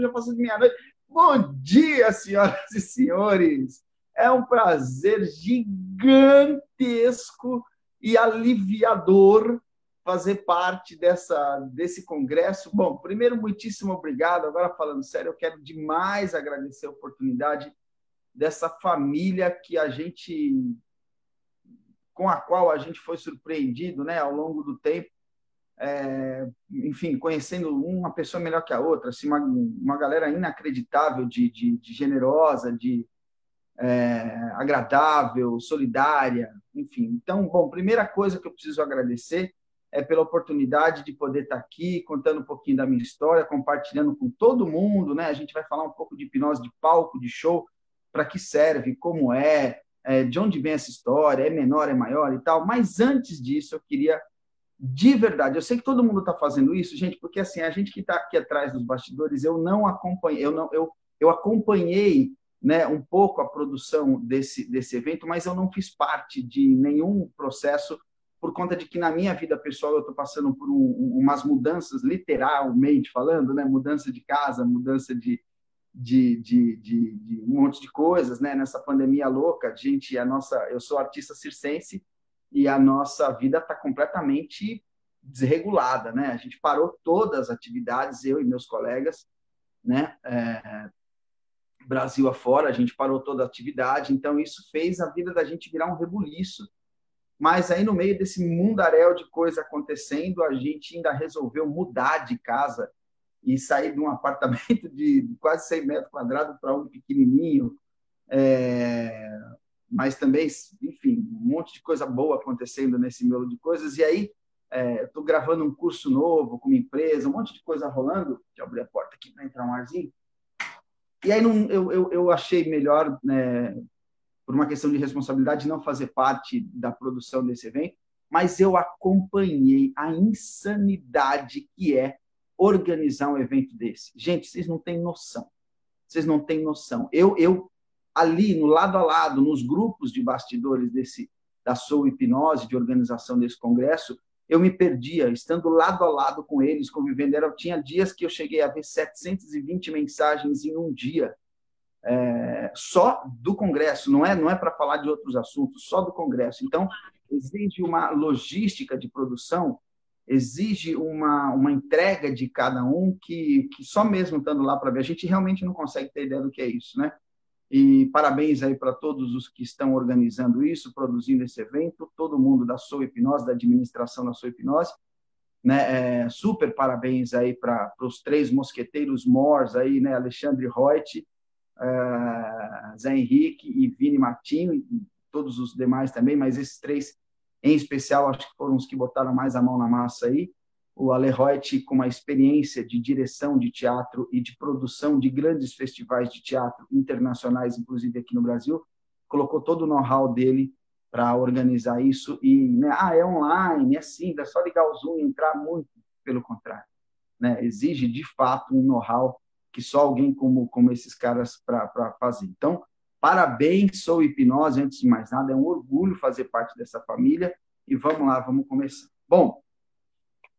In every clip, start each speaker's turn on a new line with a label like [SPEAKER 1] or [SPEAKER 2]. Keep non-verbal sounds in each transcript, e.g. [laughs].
[SPEAKER 1] já passou de meia-noite. Bom dia, senhoras e senhores. É um prazer gigantesco e aliviador fazer parte dessa, desse congresso. Bom, primeiro, muitíssimo obrigado. Agora, falando sério, eu quero demais agradecer a oportunidade dessa família que a gente com a qual a gente foi surpreendido né, ao longo do tempo, é, enfim, conhecendo uma pessoa melhor que a outra, assim, uma, uma galera inacreditável, de, de, de generosa, de é, agradável, solidária, enfim. Então, bom, primeira coisa que eu preciso agradecer é pela oportunidade de poder estar aqui contando um pouquinho da minha história, compartilhando com todo mundo, né? A gente vai falar um pouco de hipnose de palco, de show, para que serve, como é, é, de onde vem essa história, é menor, é maior e tal. Mas antes disso, eu queria de verdade, eu sei que todo mundo está fazendo isso, gente, porque assim a gente que está aqui atrás dos bastidores, eu não acompanhei, eu não, eu, eu acompanhei, né, um pouco a produção desse desse evento, mas eu não fiz parte de nenhum processo por conta de que na minha vida pessoal eu estou passando por um, umas mudanças literalmente falando, né, mudança de casa, mudança de de, de, de, de, um monte de coisas, né? Nessa pandemia louca, gente, a nossa, eu sou artista circense e a nossa vida está completamente desregulada, né? A gente parou todas as atividades, eu e meus colegas, né? É, Brasil afora, a gente parou toda a atividade, então isso fez a vida da gente virar um rebuliço. Mas aí no meio desse mundaréu de coisa acontecendo, a gente ainda resolveu mudar de casa e sair de um [laughs] apartamento de quase 100 metros quadrados para um pequenininho, é, mas também, enfim, um monte de coisa boa acontecendo nesse miolo de coisas. E aí, estou é, gravando um curso novo com uma empresa, um monte de coisa rolando. Deixa eu abrir a porta aqui para entrar um arzinho. E aí não, eu, eu, eu achei melhor, né, por uma questão de responsabilidade, não fazer parte da produção desse evento, mas eu acompanhei a insanidade que é organizar um evento desse. Gente, vocês não têm noção. Vocês não têm noção. Eu, eu ali, no lado a lado, nos grupos de bastidores desse da Soul Hipnose, de organização desse congresso, eu me perdia, estando lado a lado com eles, convivendo. Era, tinha dias que eu cheguei a ver 720 mensagens em um dia, é, só do congresso, não é, não é para falar de outros assuntos, só do congresso. Então, exige uma logística de produção exige uma, uma entrega de cada um que, que só mesmo estando lá para ver, a gente realmente não consegue ter ideia do que é isso, né? E parabéns aí para todos os que estão organizando isso, produzindo esse evento, todo mundo da Sou Hipnose, da administração da Sou Hipnose, né? É, super parabéns aí para os três mosqueteiros mors aí, né? Alexandre Reut, uh, Zé Henrique e Vini Martinho, e todos os demais também, mas esses três em especial, acho que foram os que botaram mais a mão na massa aí. O Aleroit, com uma experiência de direção de teatro e de produção de grandes festivais de teatro internacionais, inclusive aqui no Brasil, colocou todo o know-how dele para organizar isso. E, né, ah, é online, é simples, é só ligar o Zoom e entrar muito. Pelo contrário, né, exige de fato um know-how que só alguém como, como esses caras para fazer. Então, Parabéns, sou hipnose, antes de mais nada, é um orgulho fazer parte dessa família. E vamos lá, vamos começar. Bom,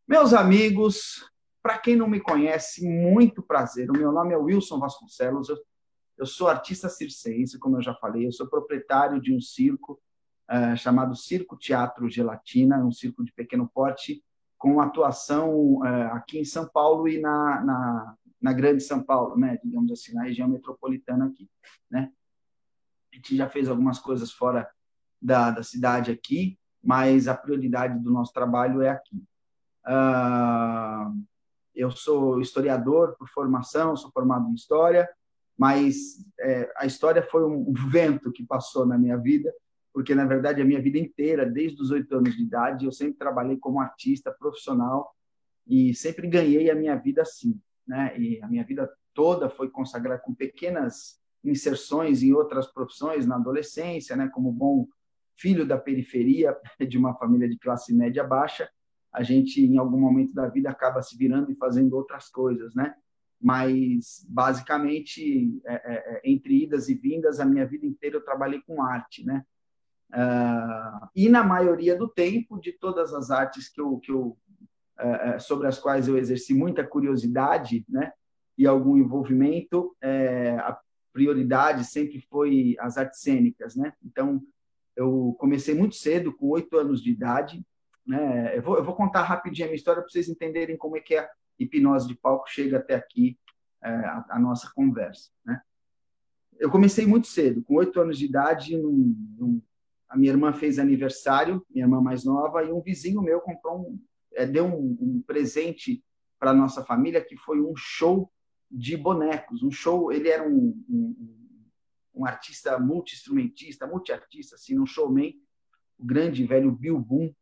[SPEAKER 1] meus amigos, para quem não me conhece, muito prazer. O meu nome é Wilson Vasconcelos, eu, eu sou artista circense, como eu já falei, eu sou proprietário de um circo uh, chamado Circo Teatro Gelatina, um circo de pequeno porte, com atuação uh, aqui em São Paulo e na, na, na Grande São Paulo, né, digamos assim, na região metropolitana aqui, né? A gente já fez algumas coisas fora da, da cidade aqui, mas a prioridade do nosso trabalho é aqui. Uh, eu sou historiador por formação, sou formado em história, mas é, a história foi um [laughs] vento que passou na minha vida, porque na verdade a minha vida inteira, desde os oito anos de idade, eu sempre trabalhei como artista profissional e sempre ganhei a minha vida assim, né? E a minha vida toda foi consagrada com pequenas inserções em outras profissões na adolescência, né, como bom filho da periferia [laughs] de uma família de classe média baixa, a gente em algum momento da vida acaba se virando e fazendo outras coisas, né? Mas basicamente é, é, é entre idas e vindas, a minha vida inteira eu trabalhei com arte, né? Uh, e na maioria do tempo, de todas as artes que eu, que eu uh, sobre as quais eu exerci muita curiosidade, né? e algum envolvimento, é, a prioridade sempre foi as artes cênicas, né? Então, eu comecei muito cedo, com oito anos de idade, né? Eu vou, eu vou contar rapidinho a minha história para vocês entenderem como é que a hipnose de palco chega até aqui, é, a, a, nossa conversa, né? Eu comecei muito cedo, com oito anos de idade, num, num, a minha irmã fez aniversário, minha irmã mais nova, e um vizinho meu comprou um, é, deu um, um presente para nossa família que foi um show de bonecos, um show. Ele era um, um, um artista multi-instrumentista, multi-artista, assim, um showman, o grande velho Bill Boom.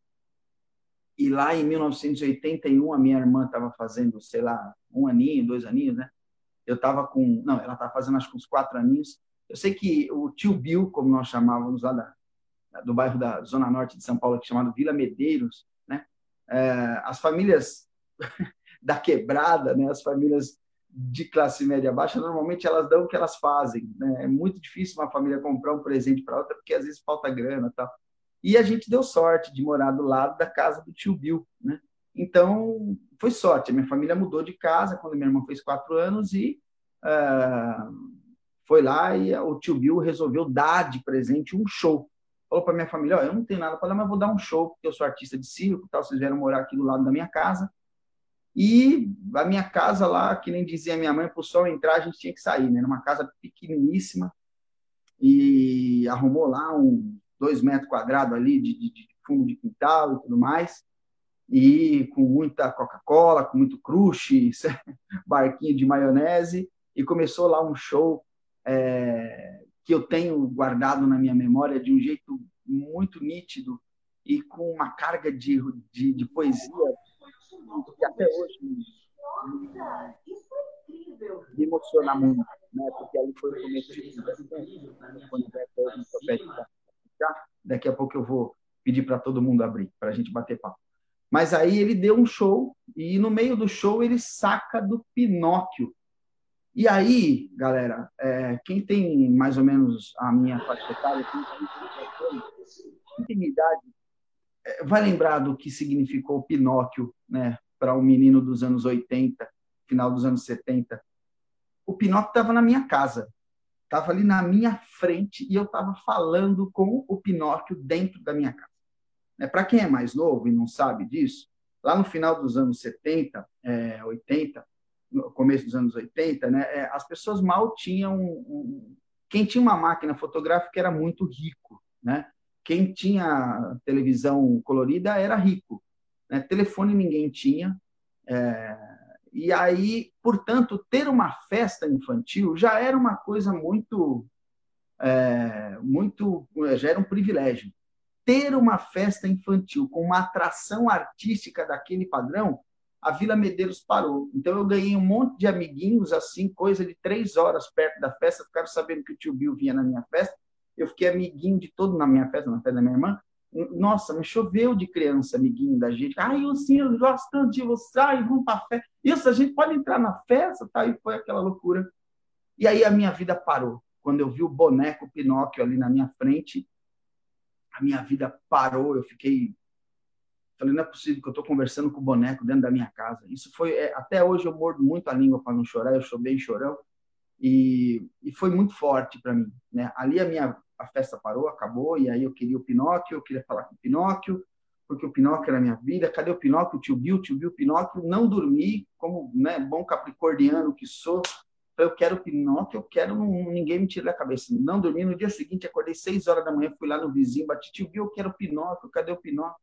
[SPEAKER 1] E lá em 1981, a minha irmã estava fazendo, sei lá, um aninho, dois aninhos, né? Eu estava com. Não, ela estava fazendo acho que uns quatro aninhos. Eu sei que o tio Bill, como nós chamávamos lá da, do bairro da Zona Norte de São Paulo, que chamado Vila Medeiros, né? É, as famílias [laughs] da quebrada, né? As famílias de classe média baixa, normalmente elas dão o que elas fazem. Né? É muito difícil uma família comprar um presente para outra, porque às vezes falta grana tal. E a gente deu sorte de morar do lado da casa do tio Bill. Né? Então, foi sorte. A minha família mudou de casa quando minha irmã fez quatro anos e uh, foi lá e o tio Bill resolveu dar de presente um show. Falou para minha família: oh, eu não tenho nada para dar, mas vou dar um show, porque eu sou artista de circo, tal, vocês vieram morar aqui do lado da minha casa. E a minha casa lá, que nem dizia minha mãe, para o sol entrar, a gente tinha que sair, né? Era uma casa pequeniníssima e arrumou lá um dois metros quadrados ali de, de, de fundo de quintal e tudo mais. E com muita Coca-Cola, com muito crush, [laughs] barquinho de maionese, e começou lá um show é, que eu tenho guardado na minha memória de um jeito muito nítido e com uma carga de, de, de poesia que até hoje Nossa, me emociona muito, né? Porque ali foi o começo quando daqui a pouco eu vou pedir para todo mundo abrir, para a gente bater papo. Mas aí ele deu um show e no meio do show ele saca do Pinóquio. E aí, galera, é, quem tem mais ou menos a minha faixa etária, quem tem idade, é, vai lembrar do que significou Pinóquio, né, para um menino dos anos 80, final dos anos 70. O Pinóquio estava na minha casa, estava ali na minha frente e eu estava falando com o Pinóquio dentro da minha casa. É, para quem é mais novo e não sabe disso, lá no final dos anos 70, é, 80, no começo dos anos 80, né, é, as pessoas mal tinham. Um, quem tinha uma máquina fotográfica era muito rico, né? Quem tinha televisão colorida era rico. Né? Telefone ninguém tinha. É... E aí, portanto, ter uma festa infantil já era uma coisa muito, é... muito, já era um privilégio. Ter uma festa infantil com uma atração artística daquele padrão, a Vila Medeiros parou. Então eu ganhei um monte de amiguinhos assim, coisa de três horas perto da festa, ficaram sabendo que o tio Bill vinha na minha festa eu fiquei amiguinho de todo na minha festa, na festa da minha irmã. Nossa, me choveu de criança, amiguinho da gente. Ai, eu sim, eu gosto tanto de você. Ai, vamos para a festa. Isso, a gente pode entrar na festa, tá? E foi aquela loucura. E aí a minha vida parou. Quando eu vi o boneco Pinóquio ali na minha frente, a minha vida parou. Eu fiquei. Falei, não é possível que eu estou conversando com o boneco dentro da minha casa. Isso foi. É, até hoje eu mordo muito a língua para não chorar, eu sou bem chorão. E, e foi muito forte para mim. Né? Ali a minha a festa parou, acabou, e aí eu queria o Pinóquio, eu queria falar com o Pinóquio, porque o Pinóquio era minha vida. Cadê o Pinóquio? O tio Bill, tio Bill, Pinóquio. Não dormi, como né, bom capricorniano que sou. Eu quero o Pinóquio, eu quero, ninguém me tira da cabeça. Não dormi. No dia seguinte, acordei seis horas da manhã, fui lá no vizinho, bati, tio Bill, eu quero o Pinóquio, cadê o Pinóquio?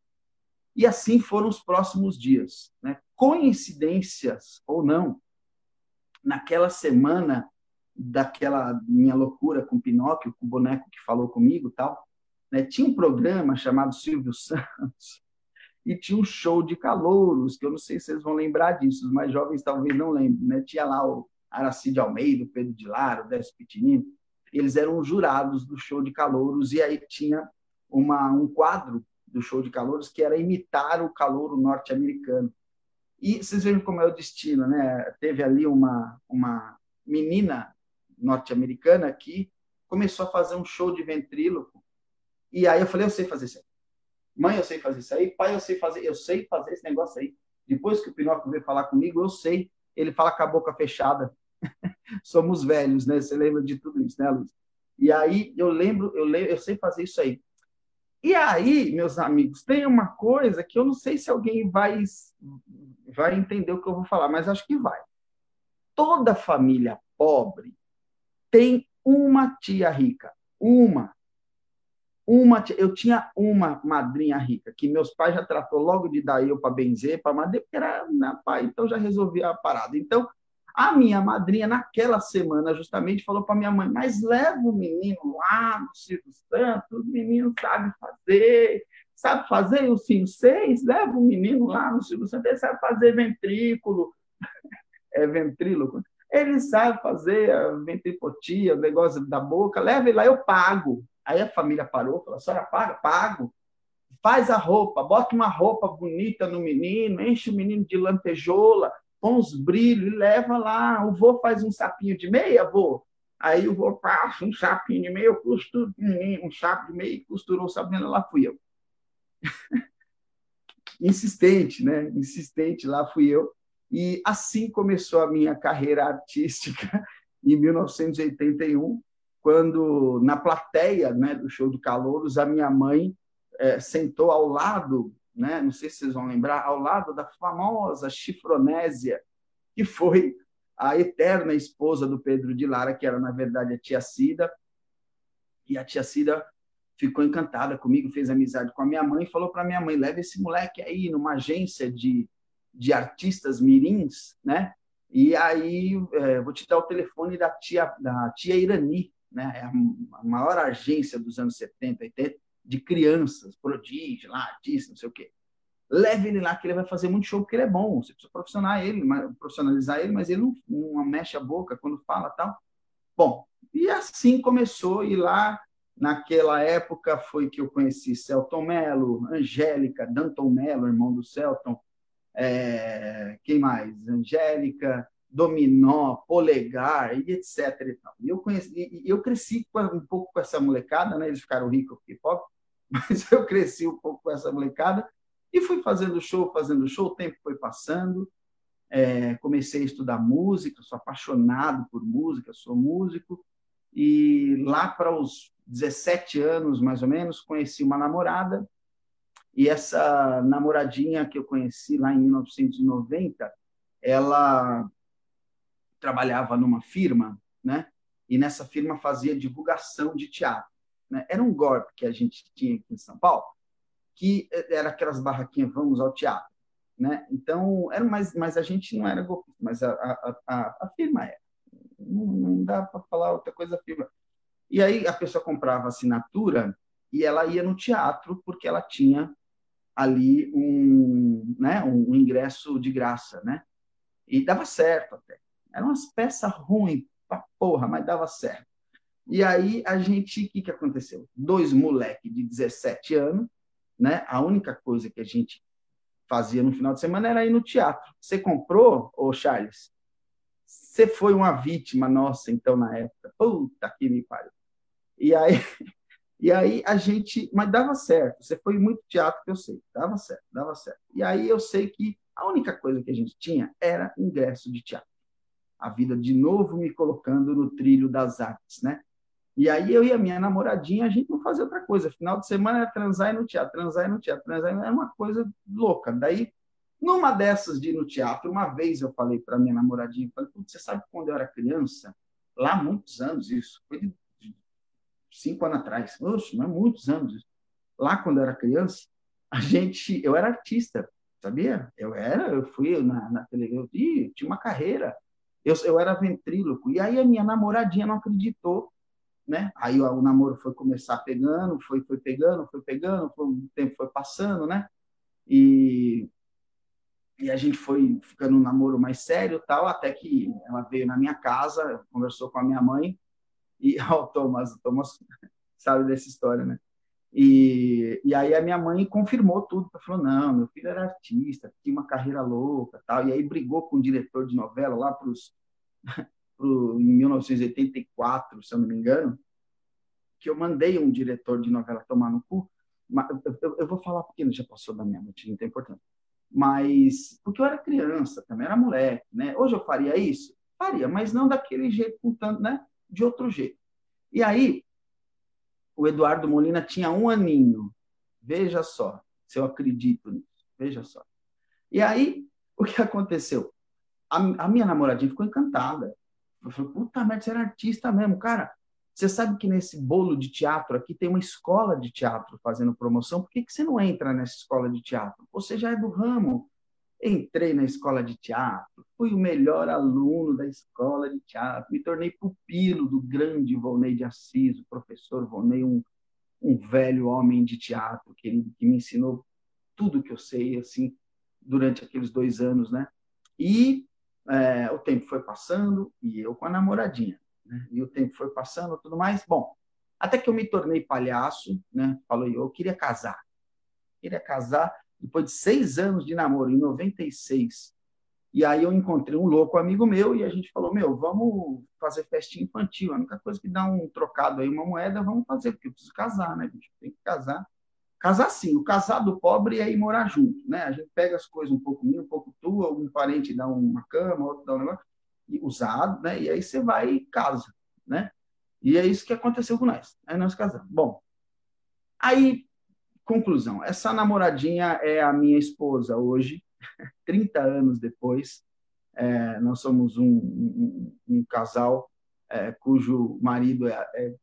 [SPEAKER 1] E assim foram os próximos dias. Né? Coincidências ou não, naquela semana daquela minha loucura com Pinóquio, com o boneco que falou comigo tal, né? tinha um programa chamado Silvio [laughs] Santos e tinha um show de calouros, que eu não sei se vocês vão lembrar disso, os mais jovens talvez não lembrem, né? Tinha lá o Aracide Almeida, o Pedro de Lara, o Décio Pitinini, eles eram jurados do show de calouros e aí tinha uma, um quadro do show de calouros que era imitar o calouro norte-americano. E vocês veem como é o destino, né? Teve ali uma, uma menina norte-americana que começou a fazer um show de ventríloco. E aí eu falei, eu sei fazer isso aí. Mãe, eu sei fazer isso aí. Pai, eu sei fazer, eu sei fazer esse negócio aí. Depois que o Pinóquio veio falar comigo, eu sei. Ele fala com a boca fechada. [laughs] somos velhos, né? Você lembra de tudo isso, né, Luiz? E aí eu lembro, eu lembro, eu sei fazer isso aí. E aí, meus amigos, tem uma coisa que eu não sei se alguém vai vai entender o que eu vou falar, mas acho que vai. Toda família pobre tem uma tia rica, uma. Uma, eu tinha uma madrinha rica que meus pais já tratou logo de dar eu para benzer, para madeira, porque era minha pai, então já resolvia a parada. Então, a minha madrinha, naquela semana, justamente falou para minha mãe: Mas leva o menino lá no Silvio Santos, o menino sabe fazer, sabe fazer o Sim 6, leva o menino lá no Silvio Santos, ele sabe fazer ventrículo, [laughs] é ventríloco, ele sabe fazer a ventripotia, o negócio da boca, leva ele lá, eu pago. Aí a família parou, falou: A senhora paga? Pago. Faz a roupa, bota uma roupa bonita no menino, enche o menino de lantejola com os brilhos, e leva lá. O vô faz um sapinho de meia, vô. Aí o vô passa um sapinho de meia, eu costuro um sapo de meia e costurou o sapinho, lá fui eu. [laughs] Insistente, né? Insistente, lá fui eu. E assim começou a minha carreira artística [laughs] em 1981, quando na plateia né, do show do Calouros, a minha mãe é, sentou ao lado né? não sei se vocês vão lembrar, ao lado da famosa Chifronésia, que foi a eterna esposa do Pedro de Lara, que era, na verdade, a tia Cida. E a tia Cida ficou encantada comigo, fez amizade com a minha mãe e falou para minha mãe: leve esse moleque aí numa agência de, de artistas mirins, né? E aí é, vou te dar o telefone da tia, da tia Irani, né? É a maior agência dos anos 70, 80 de crianças, prodígio, lá, artista, não sei o quê. Leve ele lá, que ele vai fazer muito show, porque ele é bom. Você precisa profissionalizar ele, profissionalizar ele, mas ele não, não mexe a boca quando fala tal. Bom, e assim começou, e lá, naquela época, foi que eu conheci Celton Mello, Angélica, Danton Mello, irmão do Celton, é, quem mais? Angélica, dominó, polegar e etc. E, tal. eu conheci, eu cresci um pouco com essa molecada, né? Eles ficaram ricos porque pobre, [laughs] mas eu cresci um pouco com essa molecada e fui fazendo show, fazendo show. O tempo foi passando. É, comecei a estudar música, sou apaixonado por música, sou músico. E lá para os 17 anos, mais ou menos, conheci uma namorada. E essa namoradinha que eu conheci lá em 1990, ela trabalhava numa firma, né? E nessa firma fazia divulgação de teatro. Né? Era um golpe que a gente tinha aqui em São Paulo, que era aquelas barraquinhas, vamos ao teatro. Né? Então, era mais, mas a gente não era golpista, mas a, a, a, a firma era. Não, não dá para falar outra coisa firma. E aí a pessoa comprava assinatura e ela ia no teatro porque ela tinha ali um, né, um ingresso de graça, né? E dava certo até. Eram umas peças ruins pra porra, mas dava certo. E aí a gente, o que, que aconteceu? Dois moleques de 17 anos, né? A única coisa que a gente fazia no final de semana era ir no teatro. Você comprou, ô Charles? Você foi uma vítima nossa, então, na época. Puta que me pariu. E aí, [laughs] e aí a gente. Mas dava certo. Você foi muito teatro, que eu sei. Dava certo, dava certo. E aí eu sei que a única coisa que a gente tinha era ingresso de teatro a vida de novo me colocando no trilho das artes, né? E aí eu e a minha namoradinha, a gente não fazia outra coisa. Final de semana era transar e no teatro, transar e no teatro, transar era uma coisa louca. Daí, numa dessas de ir no teatro, uma vez eu falei para minha namoradinha, falei, você sabe quando eu era criança, lá muitos anos isso, foi de cinco anos atrás, oxe, mas muitos anos. Lá quando eu era criança, a gente, eu era artista, sabia? Eu era, eu fui na, na televisão, tinha uma carreira, eu, eu era ventríloco. E aí a minha namoradinha não acreditou, né? Aí o, o namoro foi começar pegando, foi, foi pegando, foi pegando, foi, o tempo foi passando, né? E, e a gente foi ficando um namoro mais sério tal, até que ela veio na minha casa, conversou com a minha mãe, e [laughs] ó, o Thomas, o Thomas sabe dessa história, né? E, e aí a minha mãe confirmou tudo, falou, não, meu filho era artista, tinha uma carreira louca, tal, e aí brigou com o diretor de novela lá para os [laughs] em 1984, se eu não me engano, que eu mandei um diretor de novela tomar no cu, eu, eu vou falar porque já passou da minha noite, não tem importância, mas porque eu era criança também, era moleque, né? Hoje eu faria isso? faria, mas não daquele jeito, com tanto, né? De outro jeito. E aí, o Eduardo Molina tinha um aninho. Veja só, se eu acredito nisso. Veja só. E aí, [laughs] o que aconteceu? A, a minha namoradinha ficou encantada. Eu falei, puta merda, você era artista mesmo. Cara, você sabe que nesse bolo de teatro aqui tem uma escola de teatro fazendo promoção. Por que, que você não entra nessa escola de teatro? Você já é do ramo. Entrei na escola de teatro, fui o melhor aluno da escola de teatro, me tornei pupilo do grande Volney de Assis, o professor Volney, um, um velho homem de teatro, que me ensinou tudo que eu sei, assim, durante aqueles dois anos, né? E é, o tempo foi passando e eu com a namoradinha, né? E o tempo foi passando, tudo mais. Bom, até que eu me tornei palhaço, né? Falou, eu queria casar, queria casar depois de seis anos de namoro, em 96. E aí eu encontrei um louco amigo meu e a gente falou, meu, vamos fazer festinha infantil. A única coisa que dá um trocado aí, uma moeda, vamos fazer, porque eu preciso casar, né? Gente tem que casar. Casar sim, o casado pobre é ir morar junto, né? A gente pega as coisas um pouco minha, um pouco tua, um parente dá uma cama, outro dá um negócio, usado, né? E aí você vai e casa, né? E é isso que aconteceu com nós. Aí nós casamos. Bom, aí Conclusão: essa namoradinha é a minha esposa hoje, [laughs] 30 anos depois. É, nós somos um, um, um casal é, cujo marido é, é,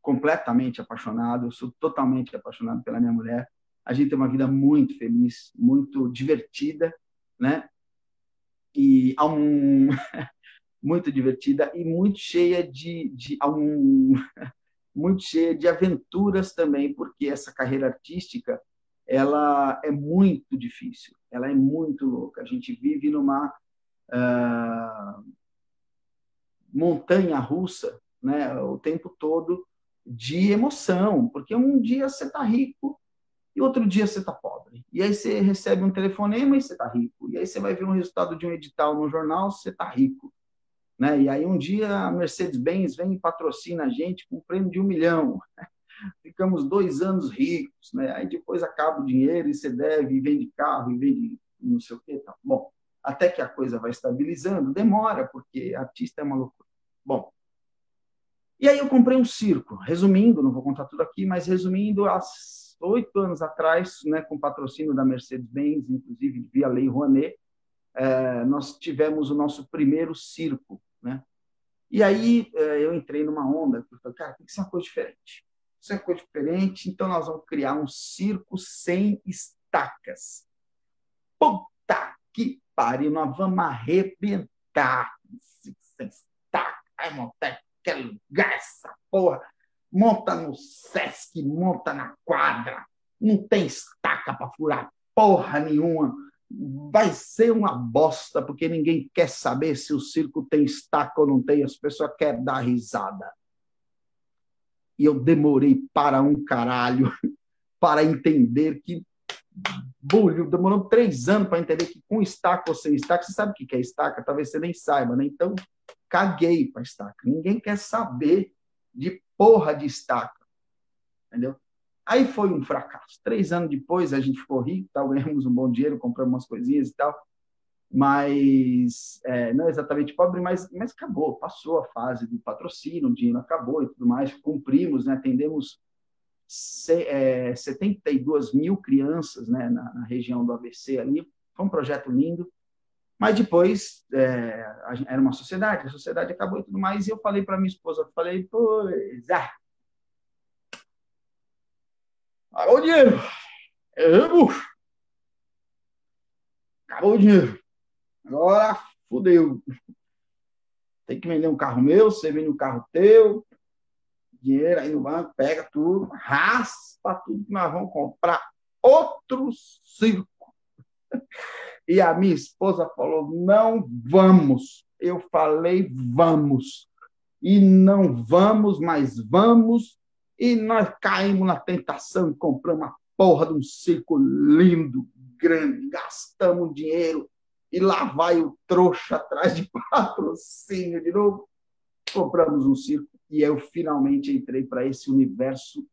[SPEAKER 1] completamente apaixonado, eu sou totalmente apaixonado pela minha mulher. A gente tem uma vida muito feliz, muito divertida, né? E um, [laughs] muito divertida e muito cheia de, de um, [laughs] muito cheia de aventuras também, porque essa carreira artística ela é muito difícil, ela é muito louca. A gente vive numa uh, montanha russa, né, o tempo todo de emoção, porque um dia você está rico e outro dia você está pobre. E aí você recebe um telefonema e você está rico. E aí você vai ver um resultado de um edital no jornal, você está rico. Né? E aí um dia a Mercedes-Benz vem e patrocina a gente com um prêmio de um milhão. [laughs] Ficamos dois anos ricos, né? aí depois acaba o dinheiro e você deve, e vende carro, e vende não sei o quê. Tá. Bom, até que a coisa vai estabilizando, demora, porque artista é uma loucura. Bom, e aí eu comprei um circo, resumindo, não vou contar tudo aqui, mas resumindo, há oito anos atrás, né, com patrocínio da Mercedes-Benz, inclusive via Lei Rouanet, é, nós tivemos o nosso primeiro circo, né? E aí é, eu entrei numa onda, eu falei, cara, tem que ser uma coisa diferente. Isso é uma coisa diferente, então nós vamos criar um circo sem estacas. Puta que pariu, nós vamos arrebentar sem estaca. Vai montar aquele lugar, essa porra. Monta no Sesc, monta na quadra. Não tem estaca para furar porra nenhuma vai ser uma bosta, porque ninguém quer saber se o circo tem estaca ou não tem, as pessoas querem dar risada. E eu demorei para um caralho [laughs] para entender que. Bulho, demorou três anos para entender que com estaca ou sem estaca, você sabe o que é estaca? Talvez você nem saiba, né? Então, caguei para estaca. Ninguém quer saber de porra de estaca. Entendeu? Aí foi um fracasso. Três anos depois a gente ficou rico, tal, [laughs] ganhamos um bom dinheiro, compramos umas coisinhas e tal, mas é, não exatamente pobre, mas, mas acabou, passou a fase do patrocínio, o dinheiro acabou e tudo mais, cumprimos, né, atendemos se, é, 72 mil crianças né, na, na, região do ABC ali, foi um projeto lindo, mas depois é, era uma sociedade, a sociedade acabou e tudo mais, e eu falei para minha esposa, falei, pois, ah, Acabou o dinheiro. É, bucho. Acabou o dinheiro. Agora fudeu. Tem que vender um carro meu, você vende um carro teu, dinheiro aí no banco, pega tudo, raspa tudo que nós vamos comprar outro circo. [laughs] E a minha esposa falou: não vamos. Eu falei: vamos. E não vamos, mas vamos e nós caímos na tentação e compramos uma porra de um circo lindo, grande, gastamos dinheiro e lá vai o trouxa atrás de [laughs] patrocínio de novo. Compramos um circo e eu finalmente entrei para esse universo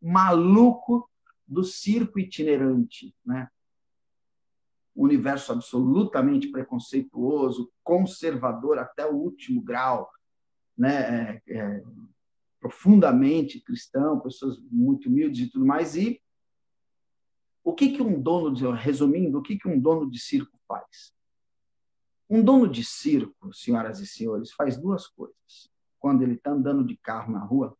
[SPEAKER 1] maluco do circo itinerante, né? um universo absolutamente preconceituoso, conservador até o último grau, né? É, é, profundamente cristão, pessoas muito humildes e tudo mais. E o que, que um dono de, resumindo, o que, que um dono de circo faz? Um dono de circo, senhoras e senhores, faz duas coisas. Quando ele está andando de carro na rua,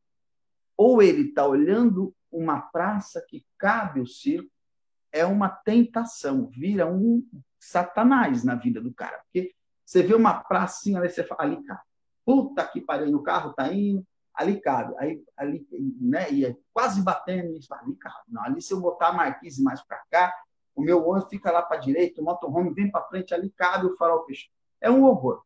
[SPEAKER 1] ou ele está olhando uma praça que cabe o circo, é uma tentação, vira um satanás na vida do cara. Porque você vê uma pracinha ali, você fala, ali, cara, puta que pariu, no carro tá indo, ali cabe. Aí, ali, né, e quase batendo, fala, ali cabe. Não, ali se eu botar a marquise mais para cá, o meu ônibus fica lá para a direita, o motorhome vem para frente, ali cabe o farol fechado. É um horror.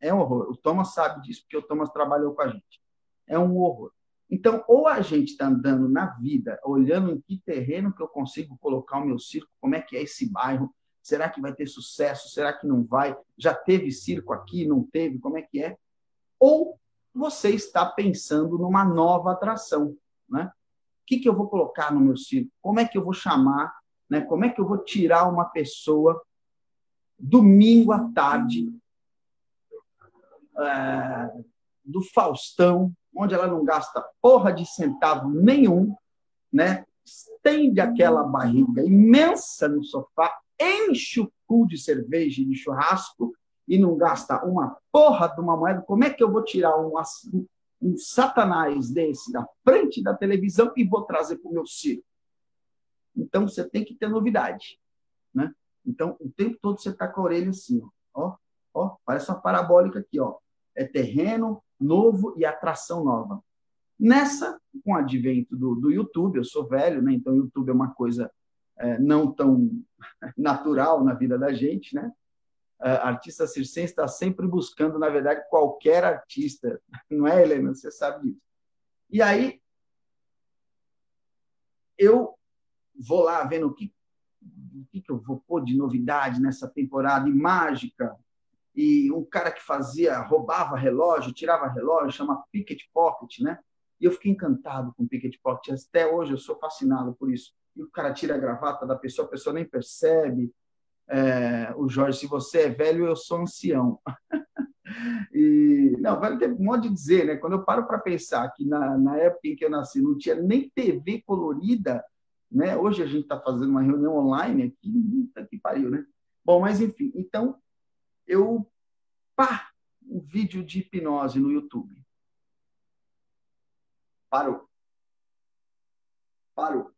[SPEAKER 1] É um horror. O Thomas sabe disso, porque o Thomas trabalhou com a gente. É um horror. Então, ou a gente está andando na vida, olhando em que terreno que eu consigo colocar o meu circo, como é que é esse bairro, será que vai ter sucesso, será que não vai, já teve circo aqui, não teve, como é que é? Ou você está pensando numa nova atração, né? O que, que eu vou colocar no meu circo? Como é que eu vou chamar? Né? Como é que eu vou tirar uma pessoa domingo à tarde é, do Faustão onde ela não gasta porra de centavo nenhum, né? estende aquela barriga imensa no sofá, enche o cu de cerveja e de churrasco e não gasta uma porra de uma moeda, como é que eu vou tirar um, um satanás desse da frente da televisão e vou trazer para o meu circo? Então, você tem que ter novidade. Né? Então, o tempo todo você está com a orelha assim, ó, ó, parece uma parabólica aqui, ó. É terreno, novo e atração nova. Nessa, com o advento do, do YouTube, eu sou velho, né? então o YouTube é uma coisa é, não tão [laughs] natural na vida da gente, né? A artista circense está sempre buscando, na verdade, qualquer artista, [laughs] não é, Helena? Você sabe disso. E aí, eu vou lá vendo o que, o que eu vou pôr de novidade nessa temporada e mágica, e um cara que fazia, roubava relógio, tirava relógio, chama Picket Pocket, né? E eu fiquei encantado com Picket Pocket. Até hoje eu sou fascinado por isso. E o cara tira a gravata da pessoa, a pessoa nem percebe. É, o Jorge, se você é velho, eu sou ancião. [laughs] e não, vai ter um modo de dizer, né? Quando eu paro para pensar que na, na época em que eu nasci não tinha nem TV colorida, né? Hoje a gente está fazendo uma reunião online aqui, puta que pariu, né? Bom, mas enfim, então eu pá, um vídeo de hipnose no YouTube. Parou. Parou.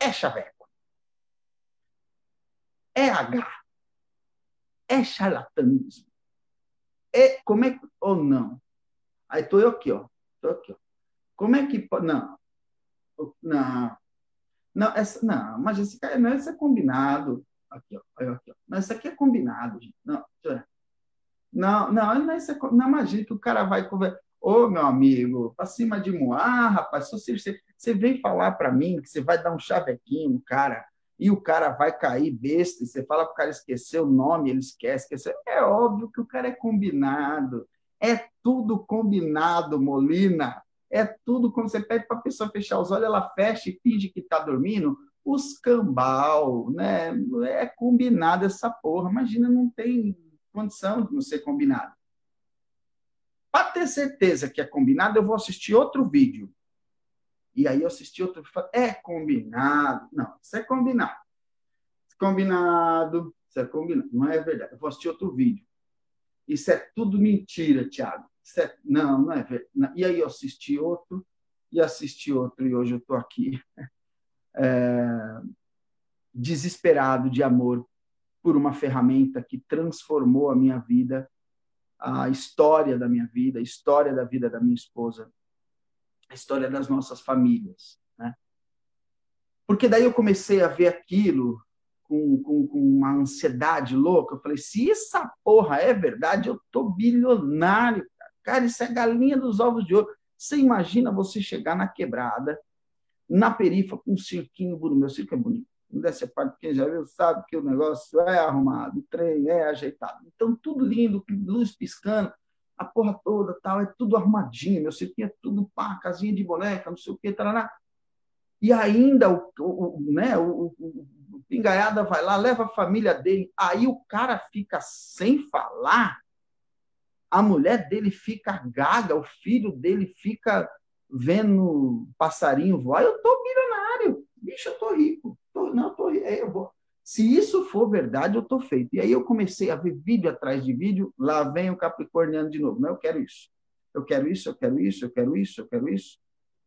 [SPEAKER 1] É chaveco. É H. É charlatanismo. É, como é que. Ou não? Aí estou eu aqui, ó. Tô aqui, ó. Como é que. Não. Não. Não, essa, não, mas esse cara não, isso é combinado. Aqui, ó. Aqui, ó. Não, isso aqui é combinado, gente. Não, não, não, não, isso é, não imagina que o cara vai conversar. Ô, meu amigo, para cima de Moá, rapaz, se você, você, você vem falar para mim que você vai dar um chavequinho no cara e o cara vai cair besta, e você fala para o cara esquecer o nome, ele esquece. É óbvio que o cara é combinado. É tudo combinado, Molina. É tudo quando você pede para a pessoa fechar os olhos, ela fecha e finge que está dormindo os cambal, né? É combinado essa porra. Imagina, não tem condição de não ser combinado. Para ter certeza que é combinado, eu vou assistir outro vídeo. E aí eu assisti outro vídeo é combinado. Não, isso é combinado. Combinado, isso é combinado. Não é verdade. Eu vou assistir outro vídeo. Isso é tudo mentira, Tiago. É... Não, não é verdade. E aí eu assisti outro, e assisti outro, e hoje eu estou aqui [laughs] é, desesperado de amor por uma ferramenta que transformou a minha vida, a história da minha vida, a história da vida da minha esposa, a história das nossas famílias. Né? Porque daí eu comecei a ver aquilo com, com, com, uma ansiedade louca. Eu falei: se essa porra é verdade, eu tô bilionário. Cara, cara isso é galinha dos ovos de ouro. Você imagina você chegar na quebrada na perifa com um cirquinho bonito. Meu circo é bonito. Dessa parte, quem já viu sabe que o negócio é arrumado, o trem é ajeitado. Então, tudo lindo, luz piscando, a porra toda, tal, é tudo arrumadinho. Meu cirquinho é tudo pá, casinha de boneca, não sei o que, tarará. E ainda o, o, né, o, o, pingaiada vai lá, leva a família dele. Aí o cara fica sem falar, a mulher dele fica gaga, o filho dele fica vendo passarinho voar. Eu tô milionário, bicho, eu tô rico. Tô, não, eu tô rico. Eu vou. Se isso for verdade, eu tô feito. E aí eu comecei a ver vídeo atrás de vídeo, lá vem o Capricorniano de novo. Não, eu quero isso. Eu quero isso, eu quero isso, eu quero isso, eu quero isso.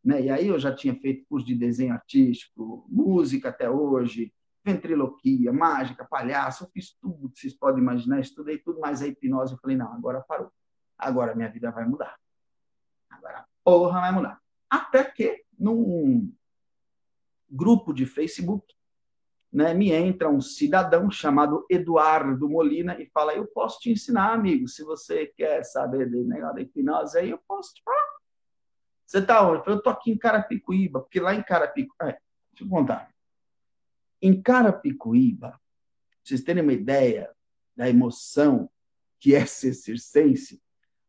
[SPEAKER 1] Né? E aí eu já tinha feito curso de desenho artístico, música até hoje, ventriloquia, mágica, palhaço, eu fiz tudo que vocês podem imaginar, estudei tudo, mas a hipnose eu falei, não, agora parou. Agora minha vida vai mudar. Agora porra vai mudar. Até que, num grupo de Facebook, né, me entra um cidadão chamado Eduardo Molina e fala: Eu posso te ensinar, amigo, se você quer saber do negócio da hipnose, aí eu posso te falar. Você está onde? Eu estou aqui em Carapicuíba, porque lá em Carapicuíba. É, deixa eu contar. Em Carapicuíba, vocês terem uma ideia da emoção que é ser circense,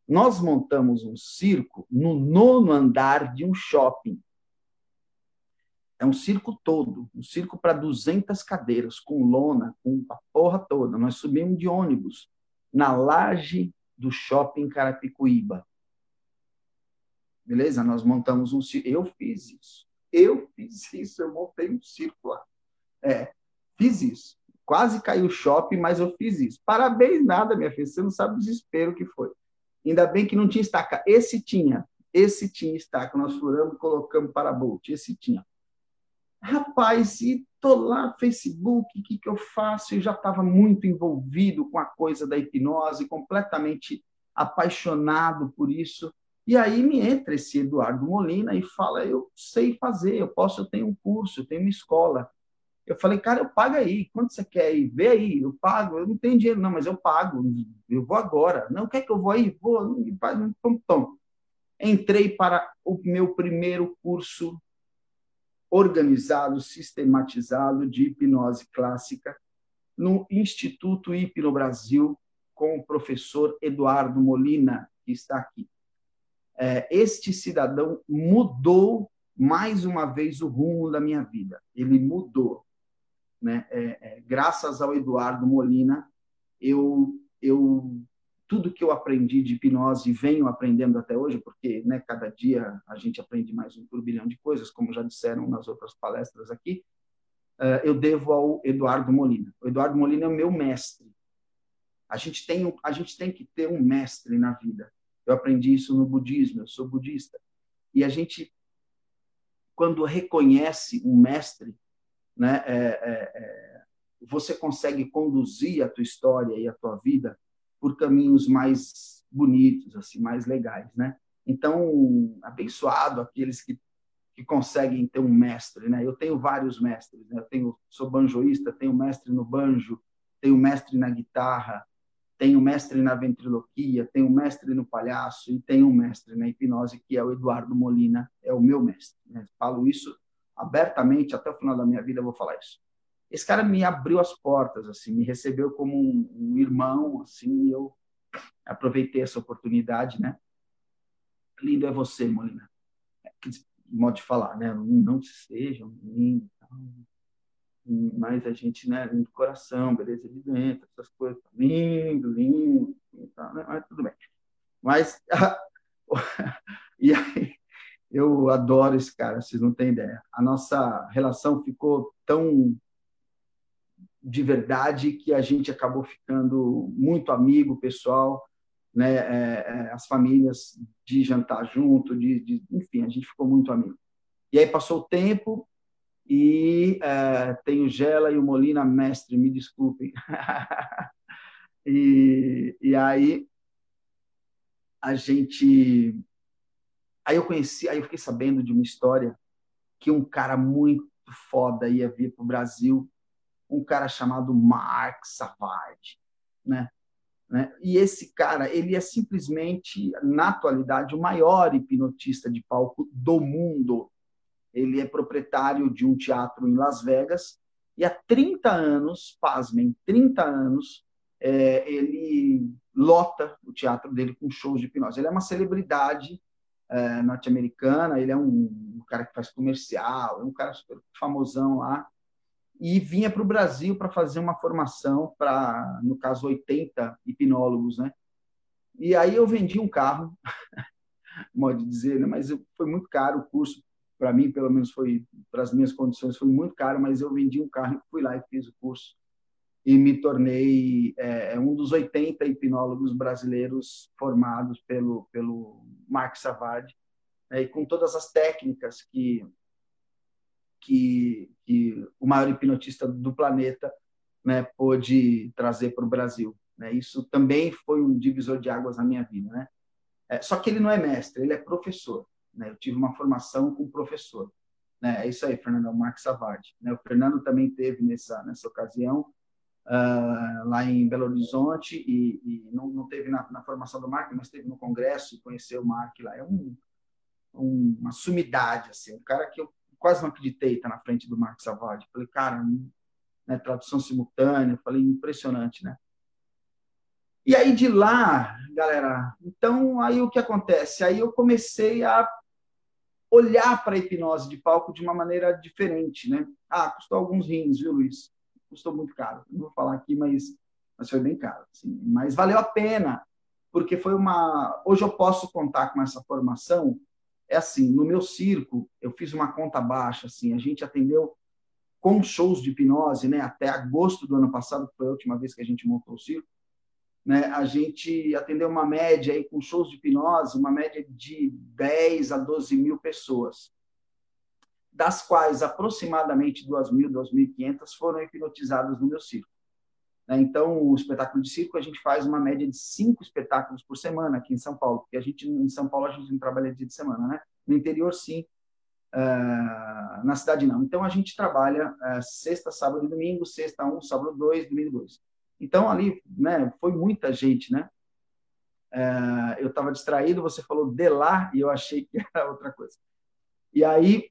[SPEAKER 1] nós montamos um circo no nono andar de um shopping. É um circo todo, um circo para 200 cadeiras, com lona, com a porra toda. Nós subimos de ônibus na laje do shopping Carapicuíba. Beleza? Nós montamos um circo. Eu fiz isso. Eu [laughs] fiz isso. Eu montei um circo lá. É, fiz isso. Quase caiu o shopping, mas eu fiz isso. Parabéns, nada, minha filha. Você não sabe o desespero que foi. Ainda bem que não tinha estaca. Esse tinha. Esse tinha estaca. Nós furamos e colocamos para bolt. Esse tinha. Rapaz, e tô lá no Facebook, o que, que eu faço? Eu já estava muito envolvido com a coisa da hipnose, completamente apaixonado por isso. E aí me entra esse Eduardo Molina e fala: Eu sei fazer, eu posso, eu tenho um curso, eu tenho uma escola. Eu falei, cara, eu pago aí, quanto você quer ir? Vê aí, eu pago, eu não tenho dinheiro, não, mas eu pago, eu vou agora. Não quer que eu vou aí? Vou, pum, pum. Entrei para o meu primeiro curso organizado, sistematizado de hipnose clássica no Instituto Hipno Brasil, com o professor Eduardo Molina, que está aqui é, este cidadão mudou mais uma vez o rumo da minha vida. Ele mudou. Né? É, é, graças ao Eduardo Molina, eu, eu tudo que eu aprendi de hipnose venho aprendendo até hoje, porque né, cada dia a gente aprende mais um turbilhão de coisas, como já disseram nas outras palestras aqui, uh, eu devo ao Eduardo Molina. O Eduardo Molina é o meu mestre. A gente tem, a gente tem que ter um mestre na vida. Eu aprendi isso no budismo, eu sou budista. E a gente, quando reconhece um mestre, né, é, é, é, você consegue conduzir a tua história e a tua vida por caminhos mais bonitos, assim, mais legais, né? Então, abençoado aqueles que, que conseguem ter um mestre, né? Eu tenho vários mestres, né? Eu tenho, sou banjoísta, tenho mestre no banjo, tenho mestre na guitarra, um mestre na ventriloquia, um mestre no palhaço e tem um mestre na hipnose, que é o Eduardo Molina, é o meu mestre. Né? Falo isso abertamente, até o final da minha vida eu vou falar isso. Esse cara me abriu as portas, assim, me recebeu como um, um irmão, assim, e eu aproveitei essa oportunidade, né? Lindo é você, Molina. É, modo de falar, né? Não, não seja lindo, mas a gente, né, lindo coração, beleza de dentro, essas coisas, lindo, lindo, tá, né? mas tudo bem. Mas, [laughs] e aí, eu adoro esse cara, vocês não têm ideia. A nossa relação ficou tão de verdade que a gente acabou ficando muito amigo, pessoal, né, é, é, as famílias de jantar junto, de, de, enfim, a gente ficou muito amigo. E aí passou o tempo, e é, tem o Gela e o Molina Mestre, me desculpem. [laughs] e, e aí a gente. Aí eu conheci, aí eu fiquei sabendo de uma história que um cara muito foda ia vir para o Brasil, um cara chamado Mark Savard, né? né? E esse cara, ele é simplesmente, na atualidade, o maior hipnotista de palco do mundo ele é proprietário de um teatro em Las Vegas e há 30 anos, pasmem, 30 anos, é, ele lota o teatro dele com shows de hipnose. Ele é uma celebridade é, norte-americana, ele é um, um, cara que faz comercial, é um cara super famosão lá. E vinha para o Brasil para fazer uma formação para, no caso, 80 hipnólogos, né? E aí eu vendi um carro, [laughs] modo de dizer, né? mas foi muito caro o curso, para mim, pelo menos foi, para as minhas condições, foi muito caro, mas eu vendi um carro fui lá e fiz o curso. E me tornei é, um dos 80 hipnólogos brasileiros formados pelo, pelo Mark Savard, né? e com todas as técnicas que que, que o maior hipnotista do planeta né, pôde trazer para o Brasil. Né? Isso também foi um divisor de águas na minha vida. Né? É, só que ele não é mestre, ele é professor. Né? Eu tive uma formação com professor. Né? É isso aí, Fernando, é o Mark Savard. Né? O Fernando também teve nessa, nessa ocasião, uh, lá em Belo Horizonte, e, e não, não, teve na, na, formação do Mark, mas teve no congresso e conheceu o Mark lá. É um, um, uma sumidade, assim, um cara que eu quase não acreditei estar na frente do Mark Savard. Falei, cara, né, tradução simultânea, falei, impressionante, né? E aí de lá, galera, então aí o que acontece? Aí eu comecei a olhar para a hipnose de palco de uma maneira diferente, né? Ah, custou alguns rins, viu, Luiz? Custou muito caro. Não vou falar aqui, mas, mas foi bem caro. Assim. Mas valeu a pena, porque foi uma. Hoje eu posso contar com essa formação é assim, no meu circo, eu fiz uma conta baixa, assim, a gente atendeu com shows de hipnose, né, até agosto do ano passado, que foi a última vez que a gente montou o circo, né, a gente atendeu uma média aí com shows de hipnose, uma média de 10 a 12 mil pessoas, das quais aproximadamente 2.000, 2.500 foram hipnotizadas no meu circo. Né? Então, o espetáculo de circo, a gente faz uma média de cinco espetáculos por semana aqui em São Paulo, porque a gente, em São Paulo, a gente não trabalha dia de semana, né? No interior, sim. Uh, na cidade, não. Então, a gente trabalha uh, sexta, sábado e domingo, sexta um, sábado dois, domingo dois. Então, ali, né, foi muita gente, né? Uh, eu estava distraído, você falou de lá e eu achei que era outra coisa. E aí,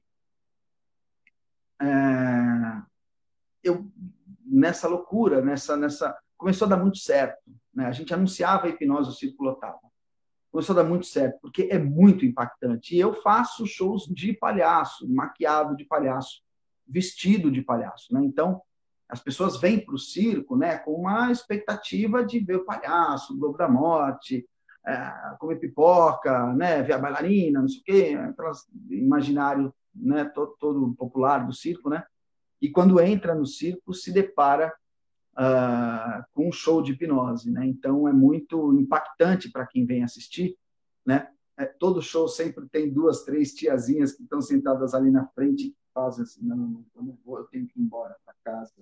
[SPEAKER 1] eu nessa loucura, nessa, nessa começou a dar muito certo. Né? A gente anunciava a hipnose, o circo lotava. Começou a dar muito certo, porque é muito impactante. E eu faço shows de palhaço, maquiado de palhaço, vestido de palhaço. Né? Então, as pessoas vêm para o circo né, com uma expectativa de ver o palhaço, o Globo da Morte, é, comer pipoca, né, ver a bailarina, não sei o quê, aquelas imaginário né, todo, todo popular do circo, né? E quando entra no circo se depara uh, com um show de hipnose, né? Então é muito impactante para quem vem assistir, né? É, todo show sempre tem duas, três tiazinhas que estão sentadas ali na frente que fazem assim, não, não, eu não vou, eu tenho que ir embora para casa.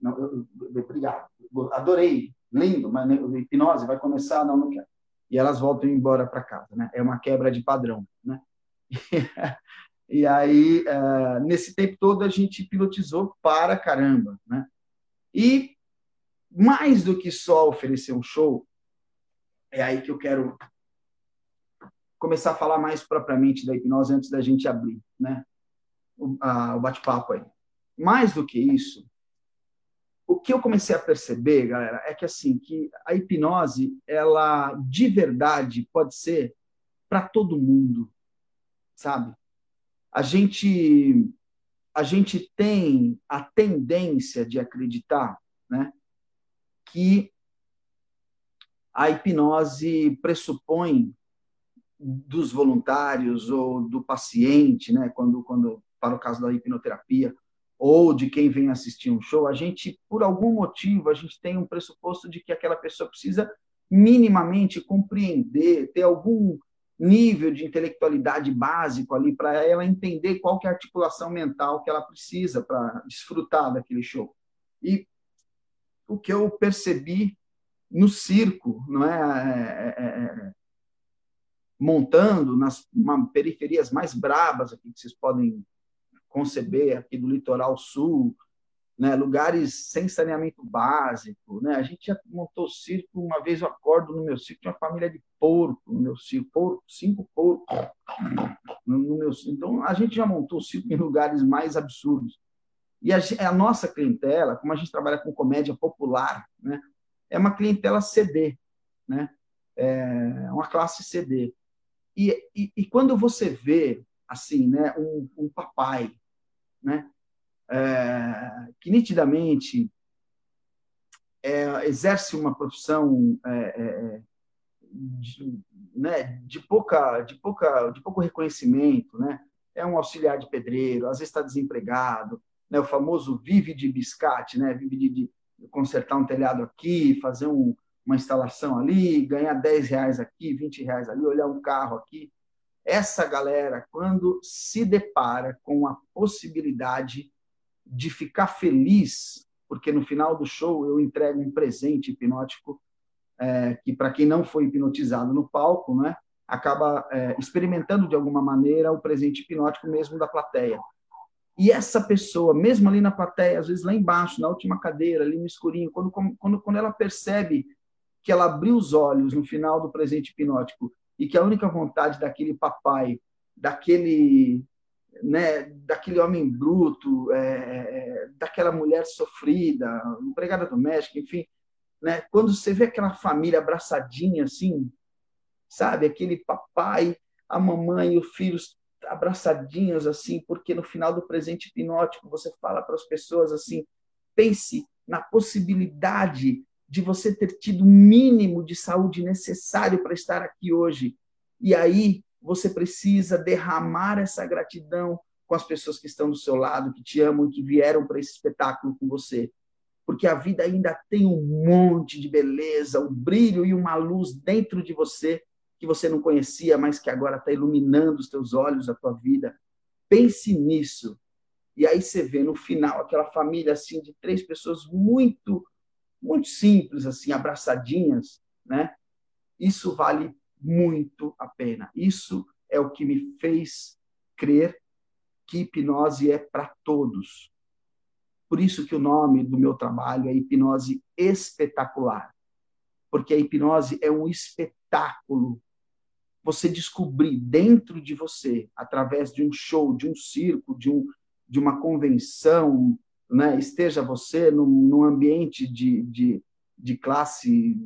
[SPEAKER 1] Não, eu, eu, obrigado, adorei, lindo, mas hipnose vai começar, não, não quero. E elas voltam embora para casa, né? É uma quebra de padrão, né? [laughs] E aí, uh, nesse tempo todo, a gente pilotizou para caramba. Né? E mais do que só oferecer um show, é aí que eu quero começar a falar mais propriamente da hipnose antes da gente abrir né? o, o bate-papo aí. Mais do que isso, o que eu comecei a perceber, galera, é que assim que a hipnose, ela de verdade pode ser para todo mundo, sabe? A gente a gente tem a tendência de acreditar, né, que a hipnose pressupõe dos voluntários ou do paciente, né, quando quando para o caso da hipnoterapia ou de quem vem assistir um show, a gente por algum motivo a gente tem um pressuposto de que aquela pessoa precisa minimamente compreender, ter algum nível de intelectualidade básico ali para ela entender qual que é a articulação mental que ela precisa para desfrutar daquele show. E o que eu percebi no circo, não é, é, é, é montando nas periferias mais brabas aqui que vocês podem conceber aqui do litoral sul, né, lugares sem saneamento básico, né? A gente já montou circo, uma vez eu acordo no meu circo, tinha uma família de porco no meu circo, porco, cinco porcos no, no meu circo. Então, a gente já montou circo em lugares mais absurdos. E a, a, nossa clientela, como a gente trabalha com comédia popular, né, é uma clientela CD, né? É uma classe CD. E, e, e quando você vê, assim, né, um, um papai, né, é, que nitidamente é, exerce uma profissão é, é, de, né, de, pouca, de, pouca, de pouco reconhecimento, né? é um auxiliar de pedreiro, às vezes está desempregado, né? o famoso vive de biscate, né? vive de, de consertar um telhado aqui, fazer um, uma instalação ali, ganhar 10 reais aqui, 20 reais ali, olhar um carro aqui. Essa galera, quando se depara com a possibilidade de ficar feliz, porque no final do show eu entrego um presente hipnótico é, que, para quem não foi hipnotizado no palco, né, acaba é, experimentando de alguma maneira o presente hipnótico mesmo da plateia. E essa pessoa, mesmo ali na plateia, às vezes lá embaixo, na última cadeira, ali no escurinho, quando, quando, quando ela percebe que ela abriu os olhos no final do presente hipnótico e que a única vontade daquele papai, daquele, né, daquele homem bruto, é, é, daquela mulher sofrida, empregada doméstica, enfim, né, quando você vê aquela família abraçadinha assim, sabe, aquele papai, a mamãe e os filhos abraçadinhos assim, porque no final do presente hipnótico você fala para as pessoas assim, pense na possibilidade de você ter tido o mínimo de saúde necessário para estar aqui hoje. E aí você precisa derramar essa gratidão com as pessoas que estão do seu lado, que te amam e que vieram para esse espetáculo com você. Porque a vida ainda tem um monte de beleza, um brilho e uma luz dentro de você que você não conhecia, mas que agora está iluminando os teus olhos, a tua vida. Pense nisso. E aí você vê no final aquela família assim de três pessoas muito muito simples, assim, abraçadinhas, né? Isso vale muito a pena. Isso é o que me fez crer que hipnose é para todos. Por isso que o nome do meu trabalho é hipnose espetacular. Porque a hipnose é um espetáculo. Você descobrir dentro de você, através de um show, de um circo, de, um, de uma convenção, né, esteja você num, num ambiente de, de, de classe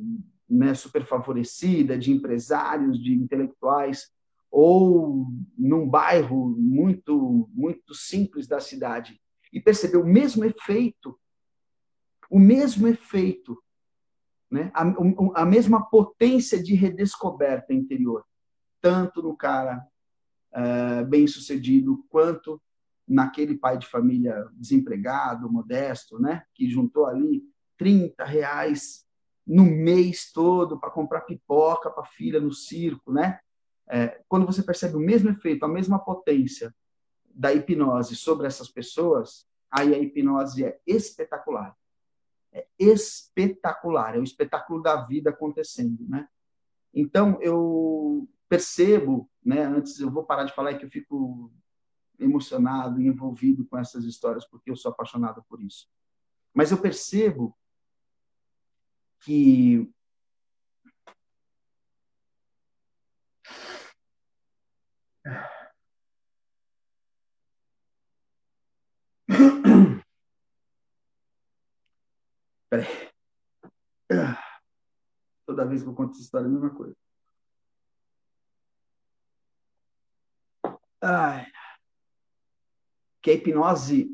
[SPEAKER 1] né, superfavorecida, de empresários, de intelectuais, ou num bairro muito, muito simples da cidade, e perceber o mesmo efeito, o mesmo efeito, né, a, a mesma potência de redescoberta interior, tanto no cara uh, bem-sucedido quanto naquele pai de família desempregado, modesto, né, que juntou ali 30 reais no mês todo para comprar pipoca para filha no circo, né? É, quando você percebe o mesmo efeito, a mesma potência da hipnose sobre essas pessoas, aí a hipnose é espetacular. É espetacular, é o espetáculo da vida acontecendo, né? Então, eu percebo, né, antes eu vou parar de falar que eu fico emocionado e envolvido com essas histórias, porque eu sou apaixonado por isso. Mas eu percebo que [coughs] Peraí. [coughs] Toda vez que eu conto essa história é a mesma coisa. Ai que a hipnose,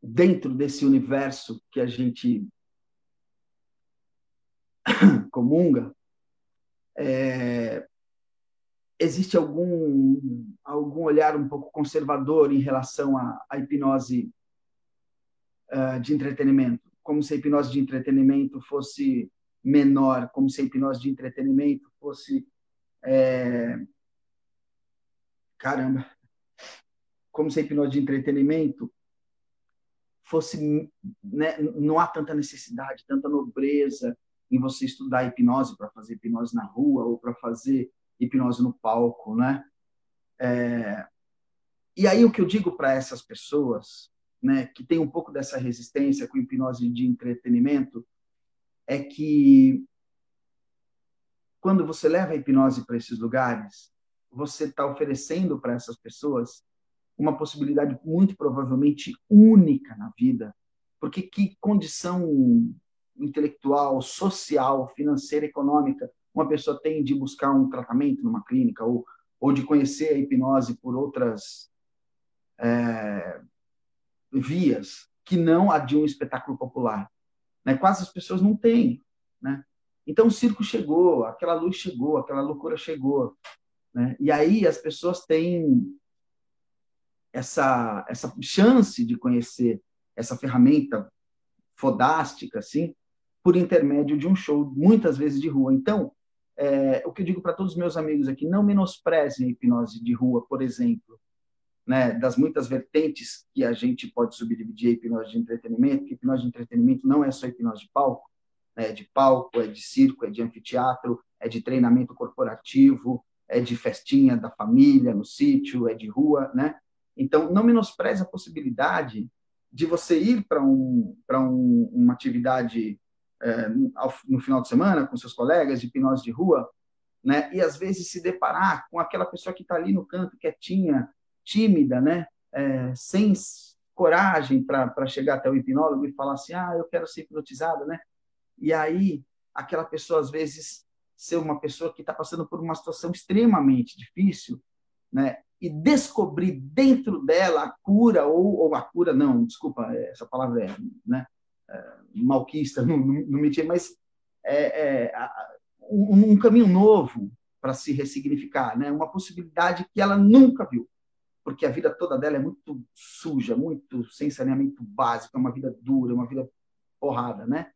[SPEAKER 1] dentro desse universo que a gente [coughs] comunga, é, existe algum, algum olhar um pouco conservador em relação à, à hipnose uh, de entretenimento, como se a hipnose de entretenimento fosse menor, como se a hipnose de entretenimento fosse. É... Caramba, como se a hipnose de entretenimento fosse né, não há tanta necessidade, tanta nobreza em você estudar hipnose para fazer hipnose na rua ou para fazer hipnose no palco, né? É... E aí o que eu digo para essas pessoas, né, que tem um pouco dessa resistência com hipnose de entretenimento, é que quando você leva a hipnose para esses lugares, você está oferecendo para essas pessoas uma possibilidade muito provavelmente única na vida, porque que condição intelectual, social, financeira, econômica uma pessoa tem de buscar um tratamento numa clínica ou, ou de conhecer a hipnose por outras é, vias que não a de um espetáculo popular. Né? Quase as pessoas não têm. Né? Então o circo chegou, aquela luz chegou, aquela loucura chegou. Né? E aí as pessoas têm essa, essa chance de conhecer essa ferramenta fodástica, assim, por intermédio de um show, muitas vezes de rua. Então, é, o que eu digo para todos os meus amigos aqui, não menosprezem a hipnose de rua, por exemplo, né, das muitas vertentes que a gente pode subdividir a hipnose de entretenimento, que hipnose de entretenimento não é só hipnose de palco, né, é de palco, é de circo, é de anfiteatro, é de treinamento corporativo, é de festinha da família, no sítio, é de rua, né? Então, não menospreze a possibilidade de você ir para um, um, uma atividade é, no final de semana com seus colegas de hipnose de rua, né? E às vezes se deparar com aquela pessoa que está ali no canto, quietinha, tímida, né? É, sem coragem para chegar até o hipnólogo e falar assim, ah, eu quero ser hipnotizada, né? E aí aquela pessoa às vezes ser uma pessoa que está passando por uma situação extremamente difícil, né? E descobrir dentro dela a cura ou, ou a cura não, desculpa, essa palavra é, né? Malquista, não, não, não mentir, mas é, é um, um caminho novo para se ressignificar, né? Uma possibilidade que ela nunca viu porque a vida toda dela é muito suja, muito sem saneamento básico, é uma vida dura, uma vida porrada, né?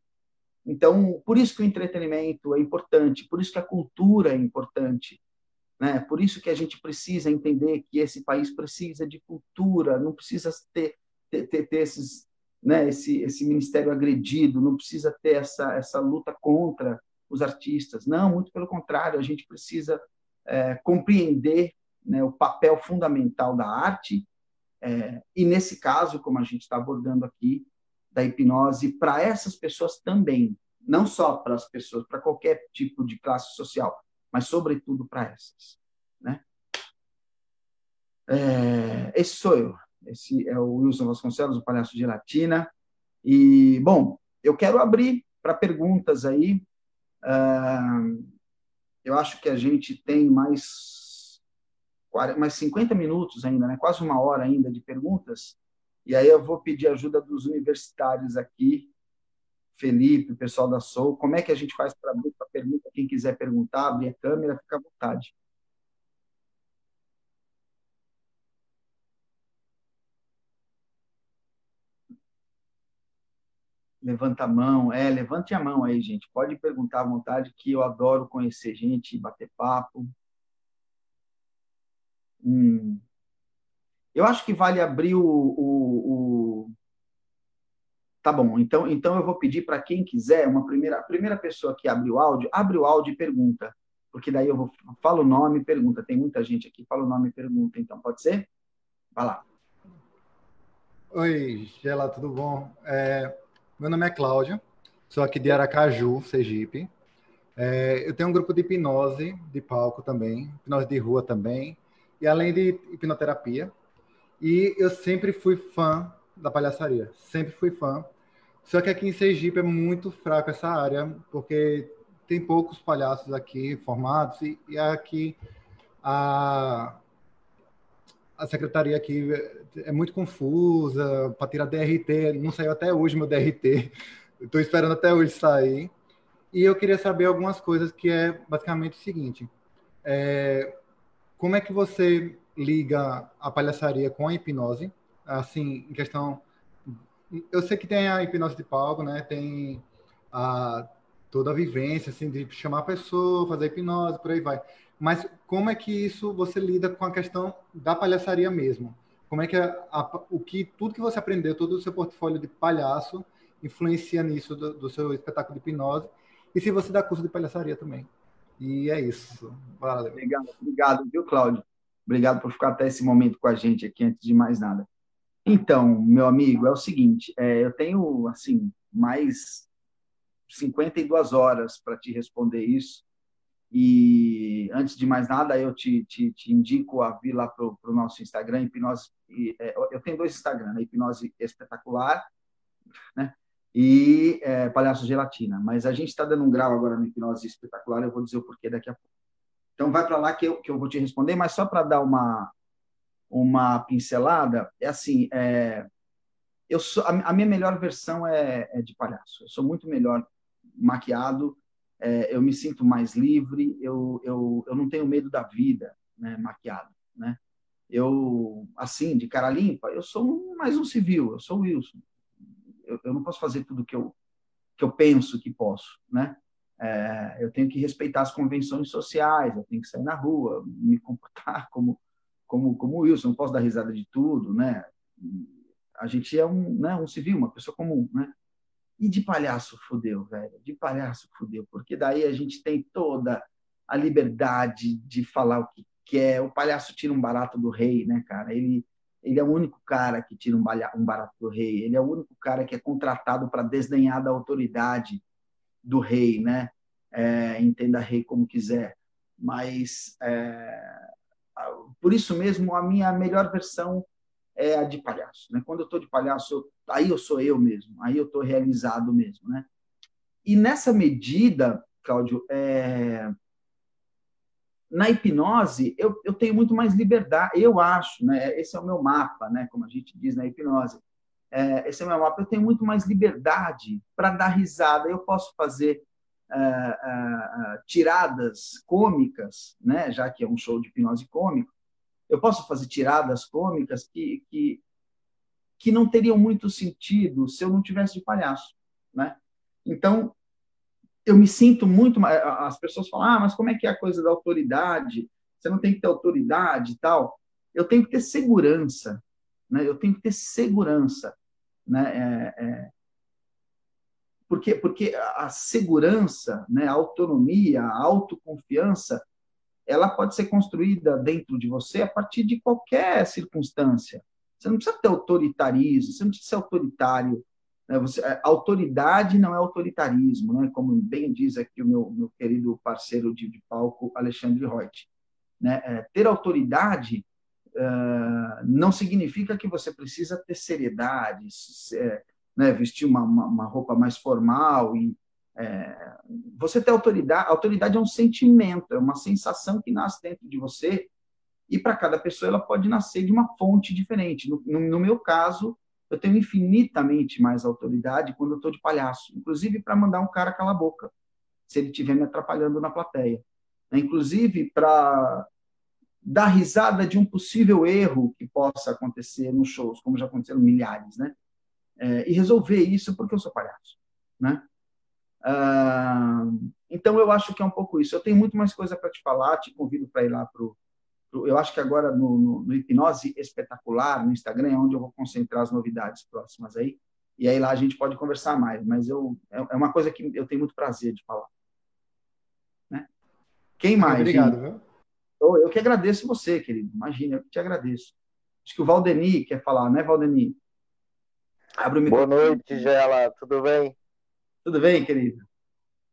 [SPEAKER 1] Então, por isso que o entretenimento é importante, por isso que a cultura é importante, né? Por isso que a gente precisa entender que esse país precisa de cultura, não precisa ter, ter, ter, ter esses, né? Esse, esse ministério agredido, não precisa ter essa, essa luta contra os artistas. Não, muito pelo contrário, a gente precisa é, compreender né, o papel fundamental da arte, é, e nesse caso, como a gente está abordando aqui, da hipnose para essas pessoas também, não só para as pessoas, para qualquer tipo de classe social, mas sobretudo para essas. Né? É, esse sou eu, esse é o Wilson Vasconcelos, o Palhaço de Latina, e, bom, eu quero abrir para perguntas aí, eu acho que a gente tem mais mais 50 minutos ainda, né? quase uma hora ainda de perguntas. E aí eu vou pedir ajuda dos universitários aqui, Felipe, o pessoal da Soul. Como é que a gente faz para abrir para pergunta? Quem quiser perguntar, abrir a câmera, fica à vontade. Levanta a mão, é, levante a mão aí, gente. Pode perguntar à vontade, que eu adoro conhecer gente, bater papo. Hum. Eu acho que vale abrir o, o, o... Tá bom, então, então eu vou pedir para quem quiser, uma primeira, a primeira pessoa que abre o áudio, abre o áudio e pergunta, porque daí eu vou, falo o nome e pergunta. Tem muita gente aqui, fala o nome e pergunta, então pode ser? Vai lá.
[SPEAKER 2] Oi, Gela, tudo bom? É, meu nome é Cláudio, sou aqui de Aracaju, Sergipe. É, eu tenho um grupo de hipnose de palco também, hipnose de rua também e além de hipnoterapia. E eu sempre fui fã da palhaçaria, sempre fui fã. Só que aqui em Sergipe é muito fraco essa área, porque tem poucos palhaços aqui formados e, e aqui a, a secretaria aqui é muito confusa para tirar DRT, não saiu até hoje meu DRT, estou esperando até hoje sair. E eu queria saber algumas coisas que é basicamente o seguinte: é, como é que você liga a palhaçaria com a hipnose? Assim, em questão. Eu sei que tem a hipnose de palco, né? Tem a, toda a vivência, assim, de chamar a pessoa, fazer hipnose, por aí vai. Mas como é que isso você lida com a questão da palhaçaria mesmo? Como é que a, a, o que tudo que você aprendeu, todo o seu portfólio de palhaço influencia nisso do, do seu espetáculo de hipnose? E se você dá curso de palhaçaria também? E é isso.
[SPEAKER 1] Valeu. Obrigado, obrigado, viu, Cláudio? Obrigado por ficar até esse momento com a gente aqui, antes de mais nada. Então, meu amigo, é o seguinte, é, eu tenho, assim, mais 52 horas para te responder isso. E, antes de mais nada, eu te, te, te indico a vir lá para o nosso Instagram, Hipnose... É, eu tenho dois Instagram, né? Hipnose Espetacular, né? e é, Palhaço Gelatina. Mas a gente está dando um grau agora no hipnose espetacular, eu vou dizer o porquê daqui a pouco. Então, vai para lá que eu, que eu vou te responder, mas só para dar uma, uma pincelada, é assim, é, eu sou, a, minha melhor versão é, é, de palhaço. Eu sou muito melhor maquiado, é, eu me sinto mais livre, eu, eu, eu não tenho medo da vida, né, maquiado, né? Eu, assim, de cara limpa, eu sou mais um civil, eu sou o Wilson. Eu, eu não posso fazer tudo que eu, que eu penso que posso, né? É, eu tenho que respeitar as convenções sociais, eu tenho que sair na rua, me comportar [laughs] como como como Wilson, não posso dar risada de tudo, né? A gente é um, né, um civil, uma pessoa comum, né? E de palhaço fudeu, velho. De palhaço fudeu, porque daí a gente tem toda a liberdade de falar o que quer. O palhaço tira um barato do rei, né, cara? Ele ele é o único cara que tira um, um barato do rei. Ele é o único cara que é contratado para desdenhar da autoridade do rei, né? É, entenda rei como quiser. Mas é, por isso mesmo a minha melhor versão é a de palhaço. Né? Quando eu estou de palhaço, aí eu sou eu mesmo, aí eu estou realizado mesmo. Né? E nessa medida, Cláudio, é... na hipnose eu, eu tenho muito mais liberdade, eu acho, né? esse é o meu mapa, né? como a gente diz na hipnose, é, esse é o meu mapa, eu tenho muito mais liberdade para dar risada, eu posso fazer Uh, uh, uh, tiradas cômicas, né? já que é um show de hipnose cômico, eu posso fazer tiradas cômicas que, que, que não teriam muito sentido se eu não tivesse de palhaço, né? Então, eu me sinto muito as pessoas falam: "Ah, mas como é que é a coisa da autoridade? Você não tem que ter autoridade e tal". Eu tenho que ter segurança, né? Eu tenho que ter segurança, né? É, é... Porque, porque a segurança, né, a autonomia, a autoconfiança, ela pode ser construída dentro de você a partir de qualquer circunstância. Você não precisa ter autoritarismo, você não precisa ser autoritário. Né? Você, é, autoridade não é autoritarismo, né? como bem diz aqui o meu, meu querido parceiro de, de palco, Alexandre Reut. Né? É, ter autoridade uh, não significa que você precisa ter seriedade, é, né? vestir uma, uma, uma roupa mais formal e é, você ter autoridade, autoridade é um sentimento, é uma sensação que nasce dentro de você e para cada pessoa ela pode nascer de uma fonte diferente. No, no, no meu caso, eu tenho infinitamente mais autoridade quando eu estou de palhaço, inclusive para mandar um cara calar a boca, se ele estiver me atrapalhando na plateia. Né? Inclusive para dar risada de um possível erro que possa acontecer nos shows, como já aconteceram milhares, né? É, e resolver isso porque eu sou palhaço, né? Ah, então, eu acho que é um pouco isso. Eu tenho muito mais coisa para te falar, te convido para ir lá para o. Eu acho que agora no, no, no, Hipnose Espetacular, no Instagram, é onde eu vou concentrar as novidades próximas aí. E aí lá a gente pode conversar mais. Mas eu, é, é uma coisa que eu tenho muito prazer de falar. Né? Quem mais?
[SPEAKER 2] Obrigado, viu?
[SPEAKER 1] Eu, eu que agradeço você, querido. Imagina, eu que te agradeço. Acho que o Valdeni quer falar, né, Valdeni?
[SPEAKER 3] Abre o microfone. Boa noite, Gela. Tudo bem?
[SPEAKER 1] Tudo bem, querido?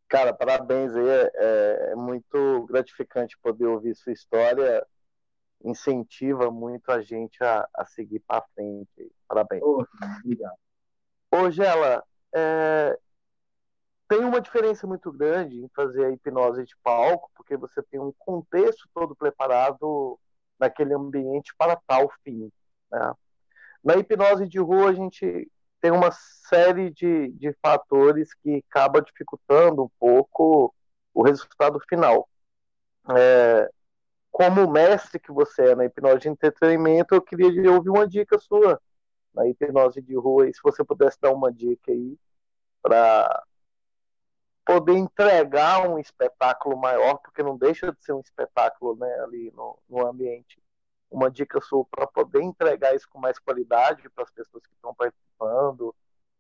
[SPEAKER 3] Cara, parabéns aí. É, é muito gratificante poder ouvir sua história. Incentiva muito a gente a, a seguir para frente. Parabéns. Oh,
[SPEAKER 1] obrigado.
[SPEAKER 3] Ô, Gela, é, tem uma diferença muito grande em fazer a hipnose de palco, porque você tem um contexto todo preparado naquele ambiente para tal fim. Né? Na hipnose de rua, a gente tem uma série de, de fatores que acaba dificultando um pouco o resultado final. É, como mestre que você é na hipnose de entretenimento, eu queria ouvir uma dica sua na hipnose de rua, e se você pudesse dar uma dica aí para poder entregar um espetáculo maior, porque não deixa de ser um espetáculo né, ali no, no ambiente uma dica sua para poder entregar isso com mais qualidade para as pessoas que estão participando,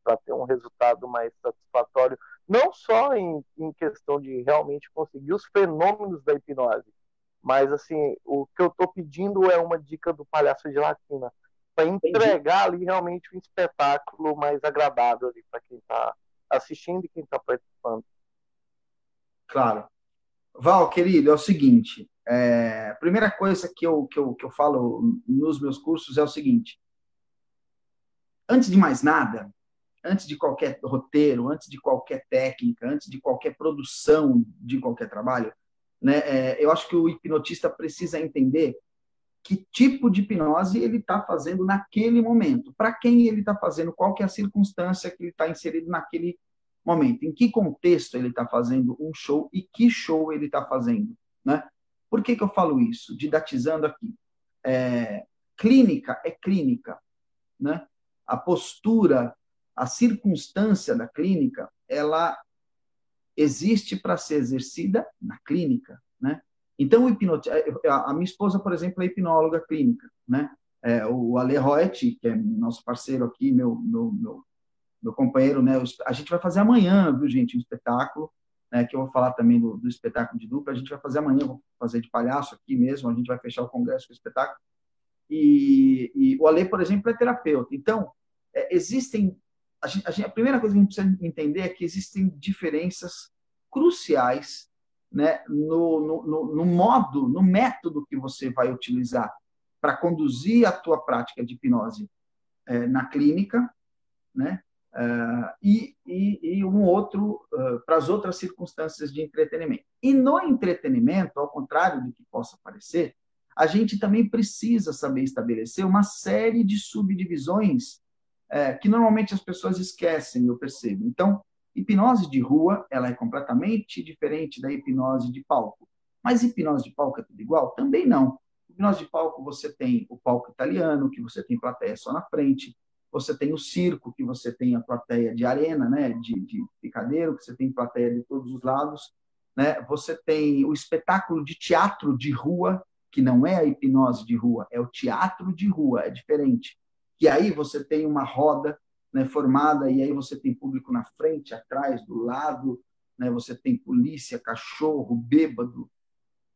[SPEAKER 3] para ter um resultado mais satisfatório, não só em, em questão de realmente conseguir os fenômenos da hipnose, mas assim, o que eu estou pedindo é uma dica do palhaço de latina, para entregar ali realmente um espetáculo mais agradável para quem está assistindo e quem está participando.
[SPEAKER 1] Claro. Val, querido, é o seguinte, é, a primeira coisa que eu, que, eu, que eu falo nos meus cursos é o seguinte: antes de mais nada, antes de qualquer roteiro, antes de qualquer técnica, antes de qualquer produção de qualquer trabalho, né, é, eu acho que o hipnotista precisa entender que tipo de hipnose ele está fazendo naquele momento, para quem ele está fazendo, qual que é a circunstância que ele está inserido naquele momento, em que contexto ele está fazendo um show e que show ele está fazendo, né? Por que, que eu falo isso? Didatizando aqui. É, clínica é clínica, né? A postura, a circunstância da clínica, ela existe para ser exercida na clínica, né? Então, o hipnot... a minha esposa, por exemplo, é hipnóloga clínica, né? É, o Ale Roet, que é nosso parceiro aqui, meu, meu, meu, meu, companheiro, né? A gente vai fazer amanhã, viu, gente, um espetáculo, né? Que eu vou falar também do, do espetáculo de dupla. A gente vai fazer amanhã, vou fazer de palhaço aqui mesmo. A gente vai fechar o congresso com o espetáculo. E, e o Ale, por exemplo, é terapeuta. Então, é, existem. A, gente, a, primeira coisa que a gente precisa entender é que existem diferenças cruciais né, no, no, no modo, no método que você vai utilizar para conduzir a tua prática de hipnose é, na clínica, né, uh, e, e, e, um outro uh, para as outras circunstâncias de entretenimento. E no entretenimento, ao contrário do que possa parecer, a gente também precisa saber estabelecer uma série de subdivisões é, que normalmente as pessoas esquecem, eu percebo. Então, Hipnose de rua, ela é completamente diferente da hipnose de palco. Mas hipnose de palco é tudo igual? Também não. Hipnose de palco, você tem o palco italiano, que você tem plateia só na frente. Você tem o circo, que você tem a plateia de arena, né, de, de picadeiro, que você tem plateia de todos os lados. Né? Você tem o espetáculo de teatro de rua, que não é a hipnose de rua, é o teatro de rua, é diferente. E aí você tem uma roda né, formada, e aí você tem público na frente, atrás, do lado, né, você tem polícia, cachorro, bêbado.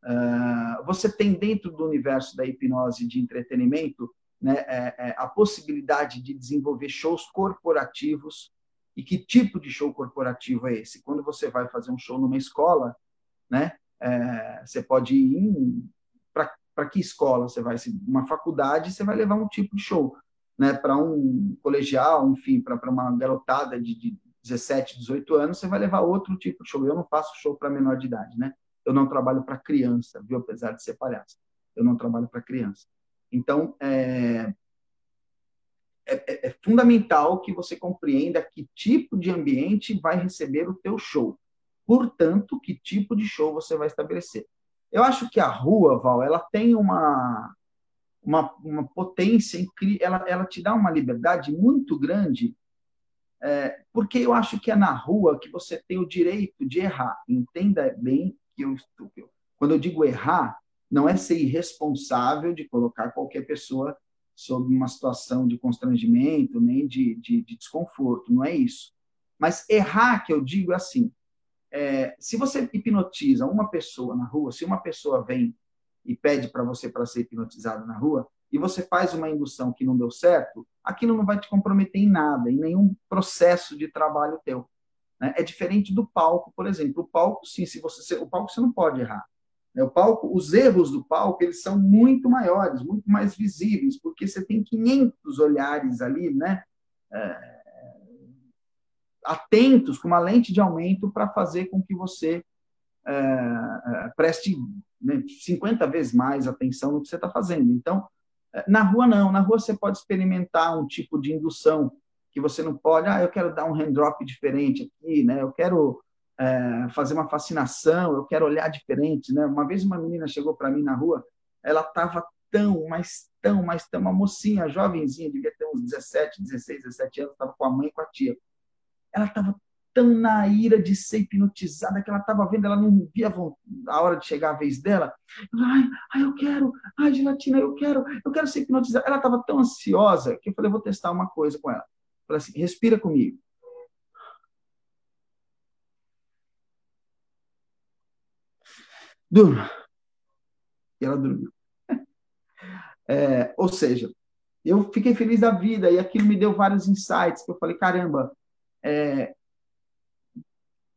[SPEAKER 1] Uh, você tem dentro do universo da hipnose de entretenimento né, é, é, a possibilidade de desenvolver shows corporativos. E que tipo de show corporativo é esse? Quando você vai fazer um show numa escola, né, é, você pode ir para que escola você vai? Uma faculdade, você vai levar um tipo de show né, para um colegial, enfim, para uma garotada de, de 17, 18 anos, você vai levar outro tipo de show. Eu não faço show para menor de idade, né? Eu não trabalho para criança, viu? Apesar de ser palhaço, eu não trabalho para criança. Então, é, é, é, é, fundamental que você compreenda que tipo de ambiente vai receber o teu show. Portanto, que tipo de show você vai estabelecer. Eu acho que a rua, Val, ela tem uma, uma, uma potência ela, ela te dá uma liberdade muito grande, é, porque eu acho que é na rua que você tem o direito de errar. Entenda bem que eu, quando eu digo errar, não é ser irresponsável de colocar qualquer pessoa sob uma situação de constrangimento, nem de, de, de desconforto, não é isso. Mas errar, que eu digo é assim, é, se você hipnotiza uma pessoa na rua, se uma pessoa vem e pede para você para ser hipnotizado na rua, e você faz uma indução que não deu certo, aquilo não vai te comprometer em nada, em nenhum processo de trabalho teu. Né? É diferente do palco, por exemplo. O palco, sim, se você o palco você não pode errar. Né? O palco, os erros do palco, eles são muito maiores, muito mais visíveis, porque você tem 500 olhares ali, né? É, atentos, com uma lente de aumento para fazer com que você é, é preste né, 50 vezes mais atenção no que você está fazendo. Então, é, na rua não, na rua você pode experimentar um tipo de indução que você não pode, ah, eu quero dar um hand drop diferente aqui, né? Eu quero é, fazer uma fascinação, eu quero olhar diferente, né? Uma vez uma menina chegou para mim na rua, ela estava tão, mas tão, mas tão, uma mocinha, jovenzinha, devia ter uns 17, 16, 17 anos, estava com a mãe e com a tia. Ela estava tão na ira de ser hipnotizada que ela estava vendo, ela não via a hora de chegar a vez dela. Ai, ai, eu quero, ai, gelatina, eu quero, eu quero ser hipnotizada. Ela estava tão ansiosa que eu falei, vou testar uma coisa com ela. falei assim, respira comigo. Durma. E ela dormiu. [laughs] É, ou seja, eu fiquei feliz da vida e aquilo me deu vários insights que eu falei, caramba, é,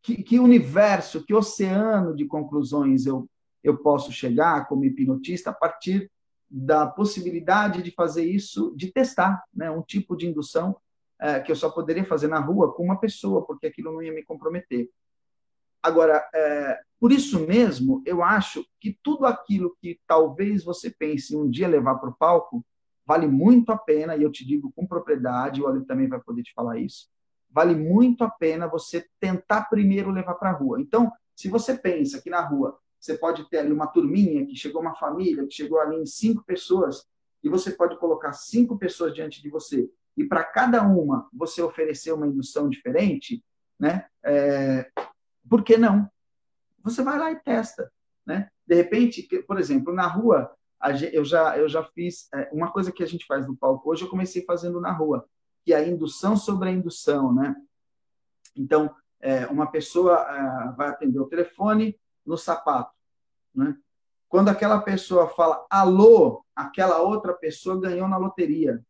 [SPEAKER 1] que, que universo, que oceano de conclusões eu, eu posso chegar como hipnotista a partir da possibilidade de fazer isso, de testar né, um tipo de indução é, que eu só poderia fazer na rua com uma pessoa, porque aquilo não ia me comprometer. Agora, é, por isso mesmo, eu acho que tudo aquilo que talvez você pense um dia levar para o palco, vale muito a pena, e eu te digo com propriedade, o Ale também vai poder te falar isso, vale muito a pena você tentar primeiro levar para a rua. Então, se você pensa que na rua você pode ter ali uma turminha, que chegou uma família, que chegou ali em cinco pessoas, e você pode colocar cinco pessoas diante de você, e para cada uma você oferecer uma indução diferente, né? É, por que não? Você vai lá e testa, né? De repente, por exemplo, na rua, eu já eu já fiz é, uma coisa que a gente faz no palco hoje, eu comecei fazendo na rua, que a indução sobre a indução, né? Então, é, uma pessoa é, vai atender o telefone no sapato, né? Quando aquela pessoa fala alô, aquela outra pessoa ganhou na loteria.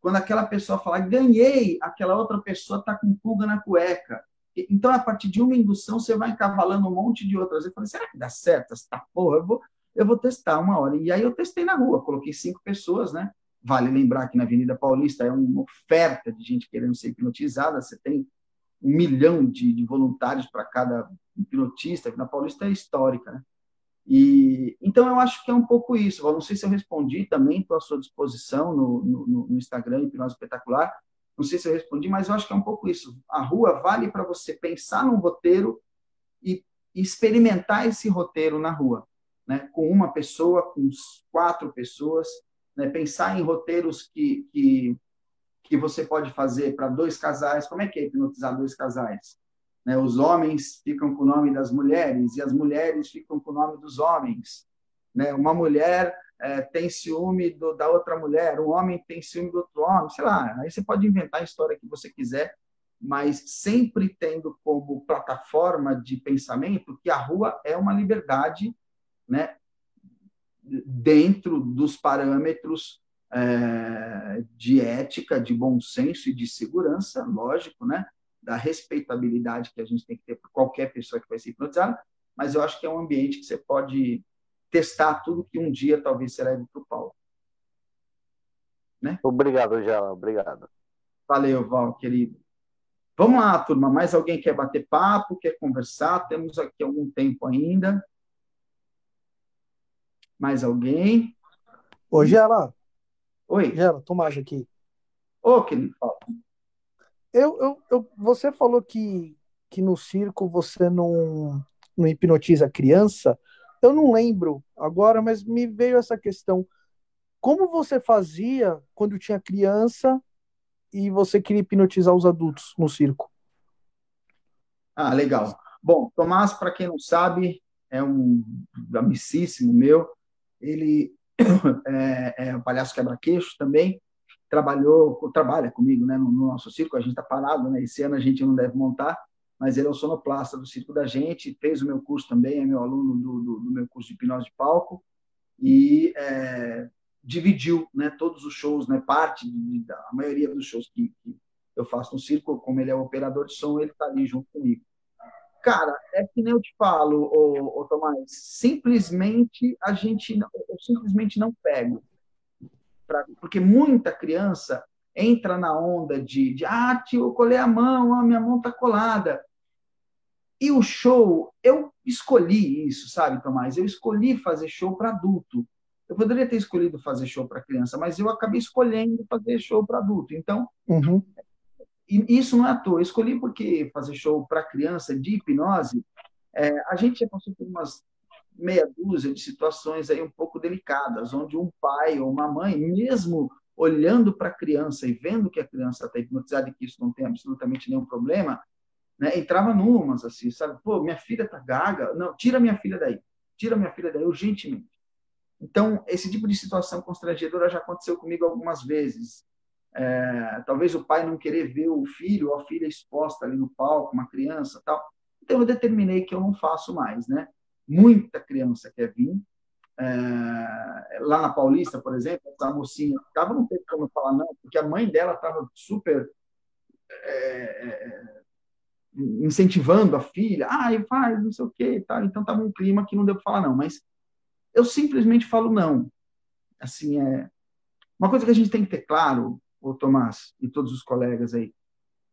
[SPEAKER 1] Quando aquela pessoa fala ganhei, aquela outra pessoa está com pulga na cueca. Então, a partir de uma indução, você vai encavalando um monte de outras. Eu falei, será que dá certo essa porra? Eu vou, eu vou testar uma hora. E aí eu testei na rua, coloquei cinco pessoas, né? Vale lembrar que na Avenida Paulista é uma oferta de gente querendo ser hipnotizada. Você tem um milhão de, de voluntários para cada hipnotista, que na Paulista é histórica, né? E, então, eu acho que é um pouco isso. Eu não sei se eu respondi também, estou à sua disposição no, no, no Instagram, Hipnose Espetacular, não sei se eu respondi, mas eu acho que é um pouco isso. A rua vale para você pensar num roteiro e experimentar esse roteiro na rua, né? com uma pessoa, com quatro pessoas, né? pensar em roteiros que, que, que você pode fazer para dois casais. Como é que é hipnotizar dois casais? Né? Os homens ficam com o nome das mulheres e as mulheres ficam com o nome dos homens. Né? Uma mulher é, tem ciúme do, da outra mulher, um homem tem ciúme do outro homem, sei lá. Aí você pode inventar a história que você quiser, mas sempre tendo como plataforma de pensamento que a rua é uma liberdade, né, dentro dos parâmetros é, de ética, de bom senso e de segurança, lógico, né, da respeitabilidade que a gente tem que ter por qualquer pessoa que vai ser hipnotizada, mas eu acho que é um ambiente que você pode testar tudo que um dia talvez você leve para o Paulo.
[SPEAKER 3] Né? Obrigado, Gela. Obrigado.
[SPEAKER 1] Valeu, Val, querido. Vamos lá, turma. Mais alguém quer bater papo, quer conversar? Temos aqui algum tempo ainda. Mais alguém?
[SPEAKER 4] Ô, Gela.
[SPEAKER 1] Oi.
[SPEAKER 4] Gela, Tomás aqui.
[SPEAKER 1] Ô, querido.
[SPEAKER 4] Eu, eu, eu, você falou que, que no circo você não, não hipnotiza criança. Eu não lembro agora, mas me veio essa questão. Como você fazia quando tinha criança e você queria hipnotizar os adultos no circo?
[SPEAKER 1] Ah, legal. Bom, Tomás, para quem não sabe, é um amicíssimo meu. Ele [coughs] é, é um palhaço quebra-queixo também. Trabalhou, trabalha comigo né, no, no nosso circo. A gente está parado, né? Esse ano a gente não deve montar, mas ele é o sonoplasta do circo da gente, fez o meu curso também, é meu aluno do, do, do meu curso de hipnose de palco, e é, dividiu né, todos os shows, né, parte de, da a maioria dos shows que, que, eu faço no circo, como ele é o operador de som, ele está ali junto comigo. Cara, é que nem eu te falo, ô, ô Tomás, simplesmente a gente, eu simplesmente não pego. Pra, porque muita criança entra na onda de, de ah, tio, eu colei a mão, a minha mão está colada. E o show, eu escolhi isso, sabe, Tomás? Eu escolhi fazer show para adulto. Eu poderia ter escolhido fazer show para criança, mas eu acabei escolhendo fazer show para adulto. Então,
[SPEAKER 4] uhum.
[SPEAKER 1] Isso não é à toa. Eu escolhi porque fazer show para criança de hipnose, é, a gente já passou por umas meia dúzia de situações aí um pouco delicadas, onde um pai ou uma mãe, mesmo olhando para a criança e vendo que a criança está hipnotizada e que isso não tem absolutamente nenhum problema, né? Entrava numas, assim, sabe? Pô, minha filha tá gaga. Não, tira minha filha daí. Tira minha filha daí urgentemente. Então, esse tipo de situação constrangedora já aconteceu comigo algumas vezes. É, talvez o pai não querer ver o filho ou a filha exposta ali no palco, uma criança tal. Então, eu determinei que eu não faço mais, né? Muita criança quer vir. É, lá na Paulista, por exemplo, essa mocinha ficava, não tem como falar não, porque a mãe dela estava super é, é incentivando a filha, ah, faz, não sei o quê, então estava um clima que não deu para falar não, mas eu simplesmente falo não. Assim, é uma coisa que a gente tem que ter claro, o Tomás e todos os colegas aí,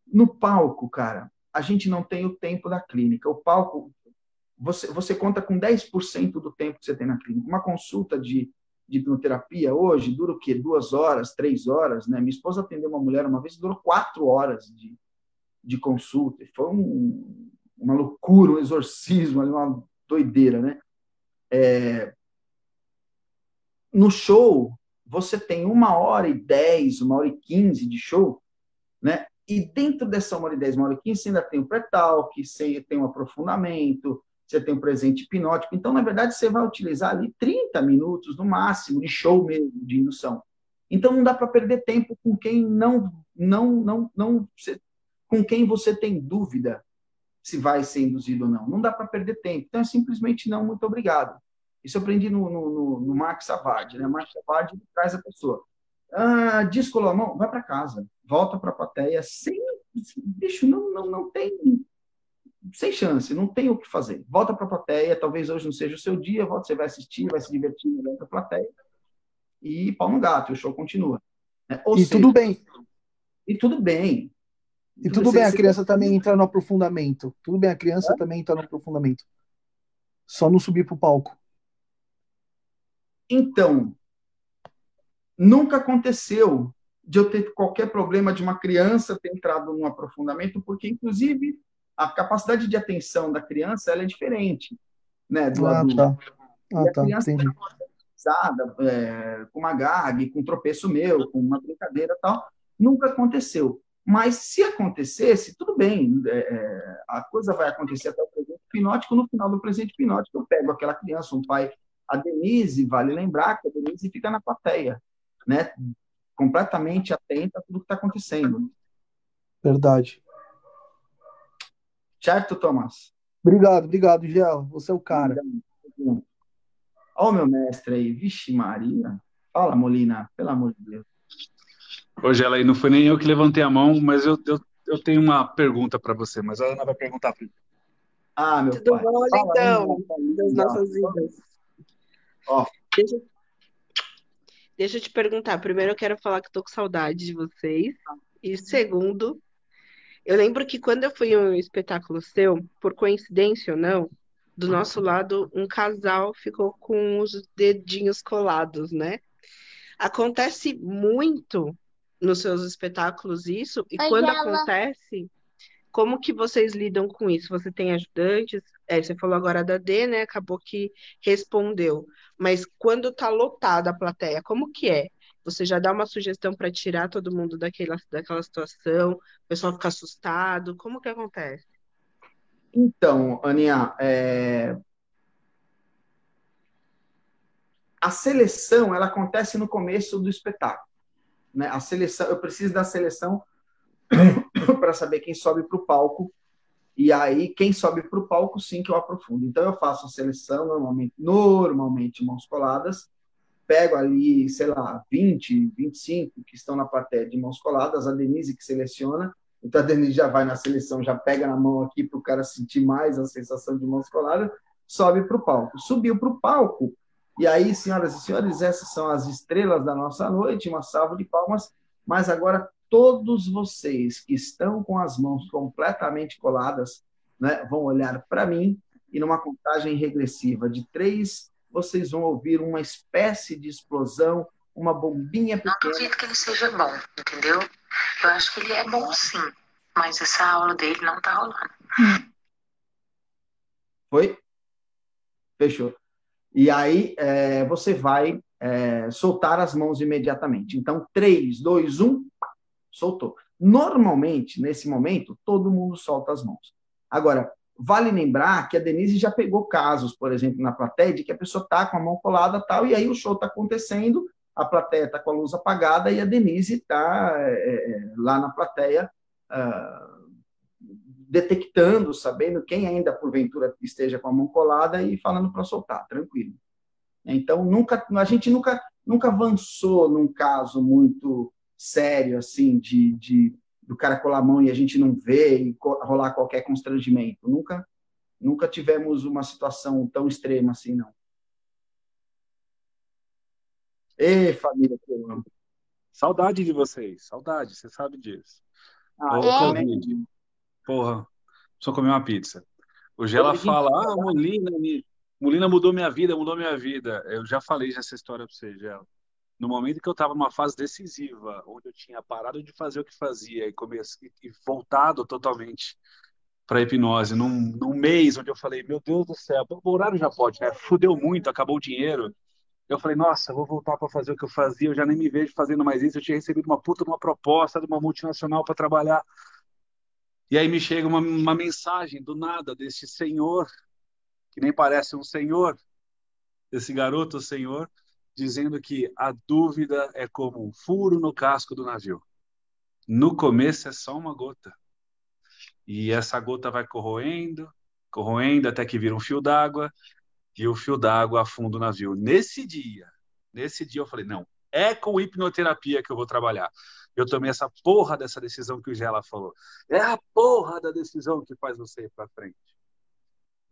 [SPEAKER 1] no palco, cara, a gente não tem o tempo da clínica. O palco, você, você conta com 10% do tempo que você tem na clínica. Uma consulta de, de hipnoterapia hoje dura o quê? Duas horas, três horas, né? Minha esposa atendeu uma mulher uma vez, durou quatro horas de, de consulta. Foi um, uma loucura, um exorcismo, uma doideira, né? É... No show, você tem uma hora e dez, uma hora e quinze de show, né? E dentro dessa uma hora e dez, uma hora e quinze, você ainda tem o pré-talk, você tem um aprofundamento, você tem um presente hipnótico. Então, na verdade, você vai utilizar ali 30 minutos no máximo de show mesmo, de indução. Então, não dá para perder tempo com quem não, não, não, não, com quem você tem dúvida se vai ser induzido ou não. Não dá para perder tempo. Então, é simplesmente não, muito obrigado. Isso eu aprendi no, no, no, no Mark Savard. Né? Mark Savard traz a pessoa. Ah, descolou a mão, vai para casa. Volta para a plateia sem... Bicho, não, não, não tem sem chance, não tem o que fazer. Volta para a plateia, talvez hoje não seja o seu dia, volta, você vai assistir, vai se divertir dentro da plateia, e pau no gato, o show continua.
[SPEAKER 4] Né? e seja, tudo bem.
[SPEAKER 1] E tudo bem.
[SPEAKER 4] E tudo bem a criança também entra no aprofundamento. Tudo bem a criança é? também entra no aprofundamento. Só não subir para o palco.
[SPEAKER 1] Então, nunca aconteceu de eu ter qualquer problema de uma criança ter entrado no aprofundamento, porque, inclusive, a capacidade de atenção da criança ela é diferente né, do ah, adulto. Tá. Ah, e a tá, criança entendi. É, com uma gag, com um tropeço meu, com uma brincadeira tal, nunca aconteceu. Mas se acontecesse, tudo bem, é, é, a coisa vai acontecer até o presente hipnótico. No final do presente hipnótico, eu pego aquela criança, um pai, a Denise, vale lembrar que a Denise fica na plateia, né, completamente atenta a tudo que está acontecendo.
[SPEAKER 4] Verdade.
[SPEAKER 1] Certo, Thomas?
[SPEAKER 4] Obrigado, obrigado, Gel. Você é o cara.
[SPEAKER 1] Olha o meu mestre aí. Vixe, Maria. Fala, Molina, pelo amor de Deus.
[SPEAKER 5] Ô, Gela, aí não foi nem eu que levantei a mão, mas eu, eu, eu tenho uma pergunta para você, mas a Ana vai perguntar primeiro.
[SPEAKER 1] Ah, meu
[SPEAKER 6] Tudo
[SPEAKER 1] pai.
[SPEAKER 6] bom, então, das nossas vidas? Ó. Deixa, deixa eu te perguntar. Primeiro, eu quero falar que estou com saudade de vocês. E segundo, eu lembro que quando eu fui em um espetáculo seu, por coincidência ou não, do nosso lado, um casal ficou com os dedinhos colados, né? Acontece muito nos seus espetáculos isso, e Oi, quando ela. acontece, como que vocês lidam com isso? Você tem ajudantes? É, você falou agora da D, né? Acabou que respondeu. Mas quando tá lotada a plateia, como que é? Você já dá uma sugestão para tirar todo mundo daquela, daquela situação, o pessoal fica assustado, como que acontece?
[SPEAKER 1] Então, Aninha, é... a seleção ela acontece no começo do espetáculo. Né? A seleção, eu preciso da seleção [coughs] para saber quem sobe para o palco. E aí, quem sobe para o palco, sim, que eu aprofundo. Então, eu faço a seleção normalmente, normalmente mãos coladas, pego ali, sei lá, 20, 25 que estão na plateia de mãos coladas, a Denise que seleciona, então a Denise já vai na seleção, já pega na mão aqui para o cara sentir mais a sensação de mãos coladas, sobe para o palco. Subiu para o palco, e aí, senhoras e senhores, essas são as estrelas da nossa noite, uma salva de palmas, mas agora todos vocês que estão com as mãos completamente coladas, né, vão olhar para mim e numa contagem regressiva de três vocês vão ouvir uma espécie de explosão, uma bombinha pequena.
[SPEAKER 7] Não duvido que ele seja bom, entendeu? Eu acho que ele é bom sim, mas essa aula dele não tá rolando.
[SPEAKER 1] Foi? Fechou. E aí é, você vai é, soltar as mãos imediatamente. Então, 3, 2, 1, soltou. Normalmente, nesse momento, todo mundo solta as mãos. Agora, Vale lembrar que a Denise já pegou casos, por exemplo, na plateia, de que a pessoa está com a mão colada tal, e aí o show está acontecendo, a plateia está com a luz apagada e a Denise está é, é, lá na plateia uh, detectando, sabendo quem ainda porventura esteja com a mão colada e falando para soltar, tranquilo. Então, nunca, a gente nunca, nunca avançou num caso muito sério, assim, de, de do cara colar a mão e a gente não vê e rolar qualquer constrangimento. Nunca, nunca tivemos uma situação tão extrema assim, não. Ei, família que eu amo.
[SPEAKER 5] Saudade de vocês, saudade, você sabe disso.
[SPEAKER 1] Ah, é?
[SPEAKER 5] Porra, só comer uma pizza. O Gela fala, ah, Molina, Molina mudou minha vida, mudou minha vida. Eu já falei essa história para você, Gela. No momento que eu estava numa fase decisiva, onde eu tinha parado de fazer o que fazia e, comece, e voltado totalmente para hipnose, num, num mês onde eu falei, meu Deus do céu, o horário já pode, né? Fudeu muito, acabou o dinheiro. Eu falei, nossa, vou voltar para fazer o que eu fazia, eu já nem me vejo fazendo mais isso. Eu tinha recebido uma puta uma proposta de uma multinacional para trabalhar e aí me chega uma, uma mensagem do nada desse senhor, que nem parece um senhor, desse garoto senhor, dizendo que a dúvida é como um furo no casco do navio. No começo é só uma gota. E essa gota vai corroendo, corroendo até que vira um fio d'água, e o fio d'água afunda o navio. Nesse dia, nesse dia eu falei, não, é com hipnoterapia que eu vou trabalhar eu tomei essa porra dessa decisão que o Gela falou. É a porra da decisão que faz você ir para frente.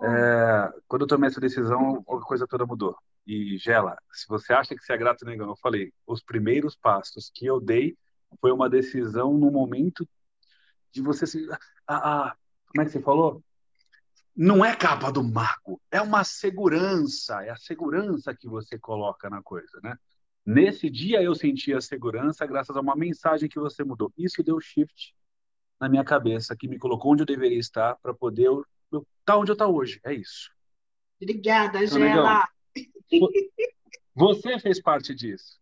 [SPEAKER 5] É, quando eu tomei essa decisão, a coisa toda mudou. E, Gela, se você acha que você é grato, negão, eu falei, os primeiros passos que eu dei foi uma decisão no momento de você se... Ah, ah, como é que você falou? Não é capa do mago, é uma segurança, é a segurança que você coloca na coisa, né? Nesse dia eu senti a segurança graças a uma mensagem que você mudou. Isso deu shift na minha cabeça, que me colocou onde eu deveria estar para poder estar tá onde eu estou hoje. É isso.
[SPEAKER 6] Obrigada, então, Gela.
[SPEAKER 5] Você fez parte disso.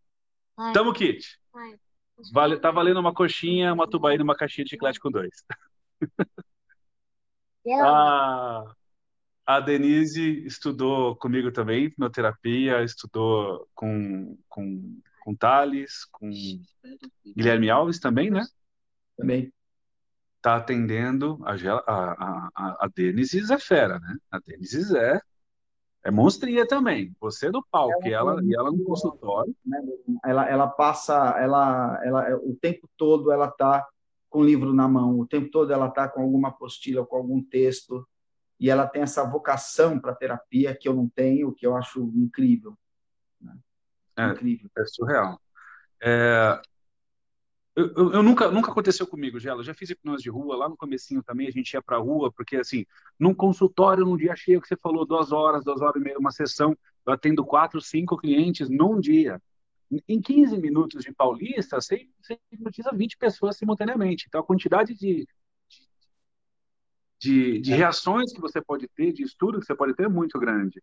[SPEAKER 5] Ai. Tamo, Kit. Vale, tá valendo uma coxinha, uma tubaína e uma caixinha de chiclete com dois. [laughs] ah, a Denise estudou comigo também, hipnoterapia, estudou com, com, com Thales, com Guilherme Alves também, né?
[SPEAKER 1] Também.
[SPEAKER 5] Está atendendo a, a, a, a Denise é fera, né? A Denise é, é monstria também. Você no palco e ela, e ela no consultório.
[SPEAKER 1] Né? Ela, ela passa, ela, ela, o tempo todo ela está com o livro na mão, o tempo todo ela está com alguma apostila, com algum texto e ela tem essa vocação para terapia que eu não tenho, que eu acho incrível. Né?
[SPEAKER 5] É, incrível. É surreal. É, eu, eu, eu, nunca, nunca aconteceu comigo, Gela. Eu já fiz hipnose de rua, lá no comecinho também a gente ia para a rua, porque assim, num consultório, num dia cheio que você falou, duas horas, duas horas e meia, uma sessão, eu atendo quatro, cinco clientes num dia. Em 15 minutos de Paulista, você, você hipnotiza 20 pessoas simultaneamente. Então, a quantidade de, de, de reações que você pode ter, de estudo que você pode ter, é muito grande.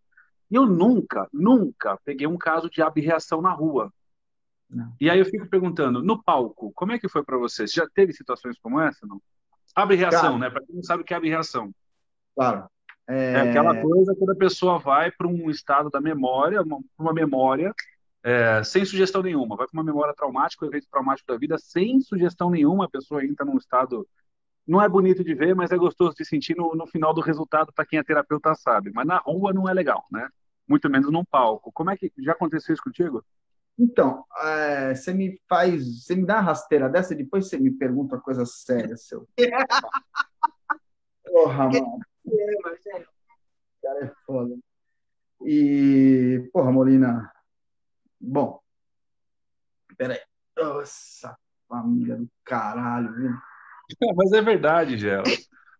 [SPEAKER 5] E eu nunca, nunca peguei um caso de abreação na rua. Não. E aí eu fico perguntando, no palco, como é que foi para você? Você já teve situações como essa? Não? Abreação, né? Para quem não sabe o que é abreação.
[SPEAKER 1] Claro.
[SPEAKER 5] É... é aquela coisa quando a pessoa vai para um estado da memória, uma, uma memória é, sem sugestão nenhuma, vai para uma memória traumática, um evento traumático da vida, sem sugestão nenhuma, a pessoa entra num estado não é bonito de ver, mas é gostoso de sentir no, no final do resultado para quem é terapeuta sabe. Mas na rua não é legal, né? Muito menos num palco. Como é que já aconteceu isso contigo?
[SPEAKER 1] Então, é, você me faz, você me dá uma rasteira dessa e depois você me pergunta uma coisa séria, seu. [laughs] Porra, mano. Cara é foda. E, porra, Molina. Bom, peraí. Nossa, família do caralho, viu? [laughs]
[SPEAKER 5] Mas é verdade, Gela.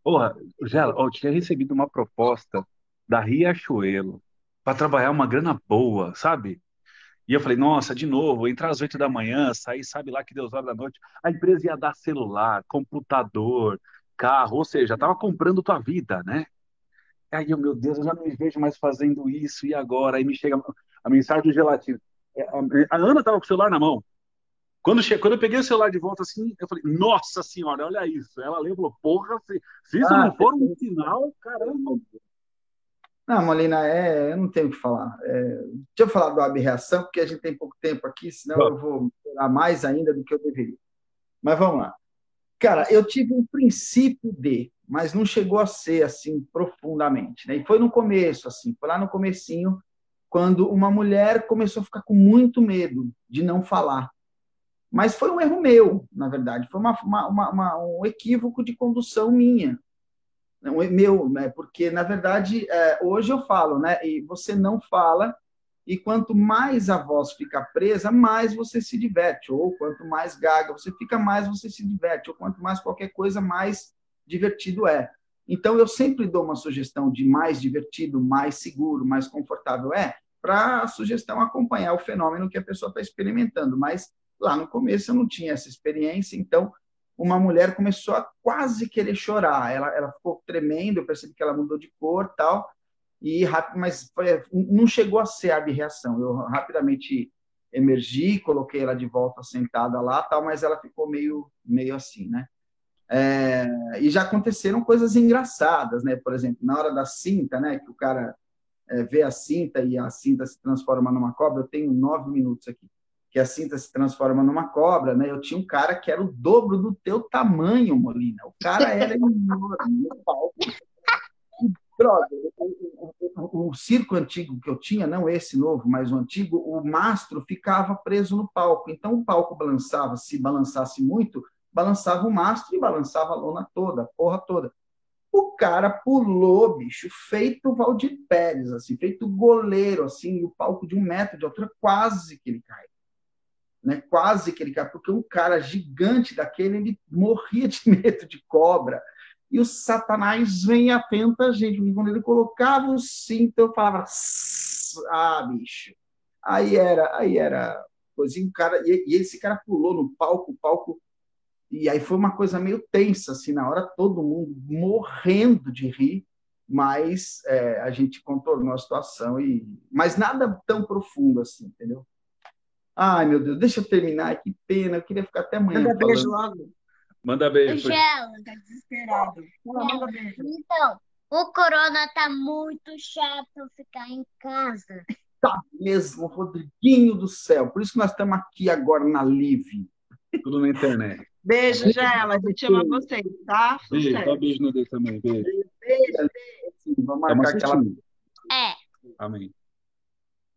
[SPEAKER 5] Porra, Gela, eu tinha recebido uma proposta da Riachuelo para trabalhar uma grana boa, sabe? E eu falei, nossa, de novo, entrar às oito da manhã, sair, sabe lá que Deus horas da noite. A empresa ia dar celular, computador, carro, ou seja, tava comprando tua vida, né? Aí eu, meu Deus, eu já não me vejo mais fazendo isso, e agora? Aí me chega a mensagem do Gelatina. É, a Ana tava com o celular na mão. Quando, che... Quando eu peguei o celular de volta, assim, eu falei, nossa senhora, olha isso. Ela falou, porra, se, se isso ah, não for um sinal, caramba.
[SPEAKER 1] Não, Molina, é, eu não tenho o que falar. É, deixa eu falar do ab-reação, porque a gente tem pouco tempo aqui, senão Bom. eu vou esperar mais ainda do que eu deveria. Mas vamos lá. Cara, eu tive um princípio de, mas não chegou a ser assim profundamente. Né? E foi no começo, assim, foi lá no comecinho, quando uma mulher começou a ficar com muito medo de não falar. Mas foi um erro meu, na verdade, foi uma, uma, uma, um equívoco de condução minha, um meu, né? Porque na verdade é, hoje eu falo, né? E você não fala e quanto mais a voz fica presa, mais você se diverte, ou quanto mais gaga você fica, mais você se diverte, ou quanto mais qualquer coisa, mais divertido é. Então, eu sempre dou uma sugestão de mais divertido, mais seguro, mais confortável. É, para a sugestão acompanhar o fenômeno que a pessoa está experimentando. Mas lá no começo eu não tinha essa experiência, então uma mulher começou a quase querer chorar. Ela, ela ficou tremendo, eu percebi que ela mudou de cor tal, e mas foi, não chegou a ser a reação. Eu rapidamente emergi, coloquei ela de volta sentada lá, tal, mas ela ficou meio, meio assim, né? É, e já aconteceram coisas engraçadas, né? Por exemplo, na hora da cinta, né? Que o cara é, vê a cinta e a cinta se transforma numa cobra. Eu tenho nove minutos aqui que a cinta se transforma numa cobra, né? Eu tinha um cara que era o dobro do teu tamanho, Molina. O cara era enorme no palco. Brother, o, o, o, circo antigo que eu tinha, não esse novo, mas o antigo, o mastro ficava preso no palco. Então o palco balançava, se balançasse muito, balançava o mastro e balançava a lona toda, a porra toda. O cara pulou, bicho, feito Valdir Pérez, assim, feito goleiro, assim, o palco de um metro de altura, quase que ele cai né? quase que ele cai, porque um cara gigante daquele, ele morria de [laughs] medo de cobra. E o Satanás vem atento a gente, quando ele colocava o cinto, eu falava, ah, bicho. Aí era, aí era coisinha, cara, e, e esse cara pulou no palco, palco, e aí foi uma coisa meio tensa, assim, na hora todo mundo morrendo de rir, mas é, a gente contornou a situação, e mas nada tão profundo assim, entendeu? Ai, meu Deus, deixa eu terminar, que pena, eu queria ficar até amanhã.
[SPEAKER 6] Manda beijo logo.
[SPEAKER 5] Manda beijo.
[SPEAKER 8] Angela, tá desesperado. manda beijo. Então, o corona tá muito chato ficar em casa.
[SPEAKER 1] Tá mesmo, Rodriguinho do céu. Por isso que nós estamos aqui agora na Live.
[SPEAKER 5] Tudo na internet.
[SPEAKER 6] Beijo, Angela. A gente ama vocês, tá?
[SPEAKER 5] Beijo, dá beijo no dedo também. Beijo.
[SPEAKER 6] Beijo, beijo.
[SPEAKER 1] Vamos marcar aquela.
[SPEAKER 8] É.
[SPEAKER 5] Amém.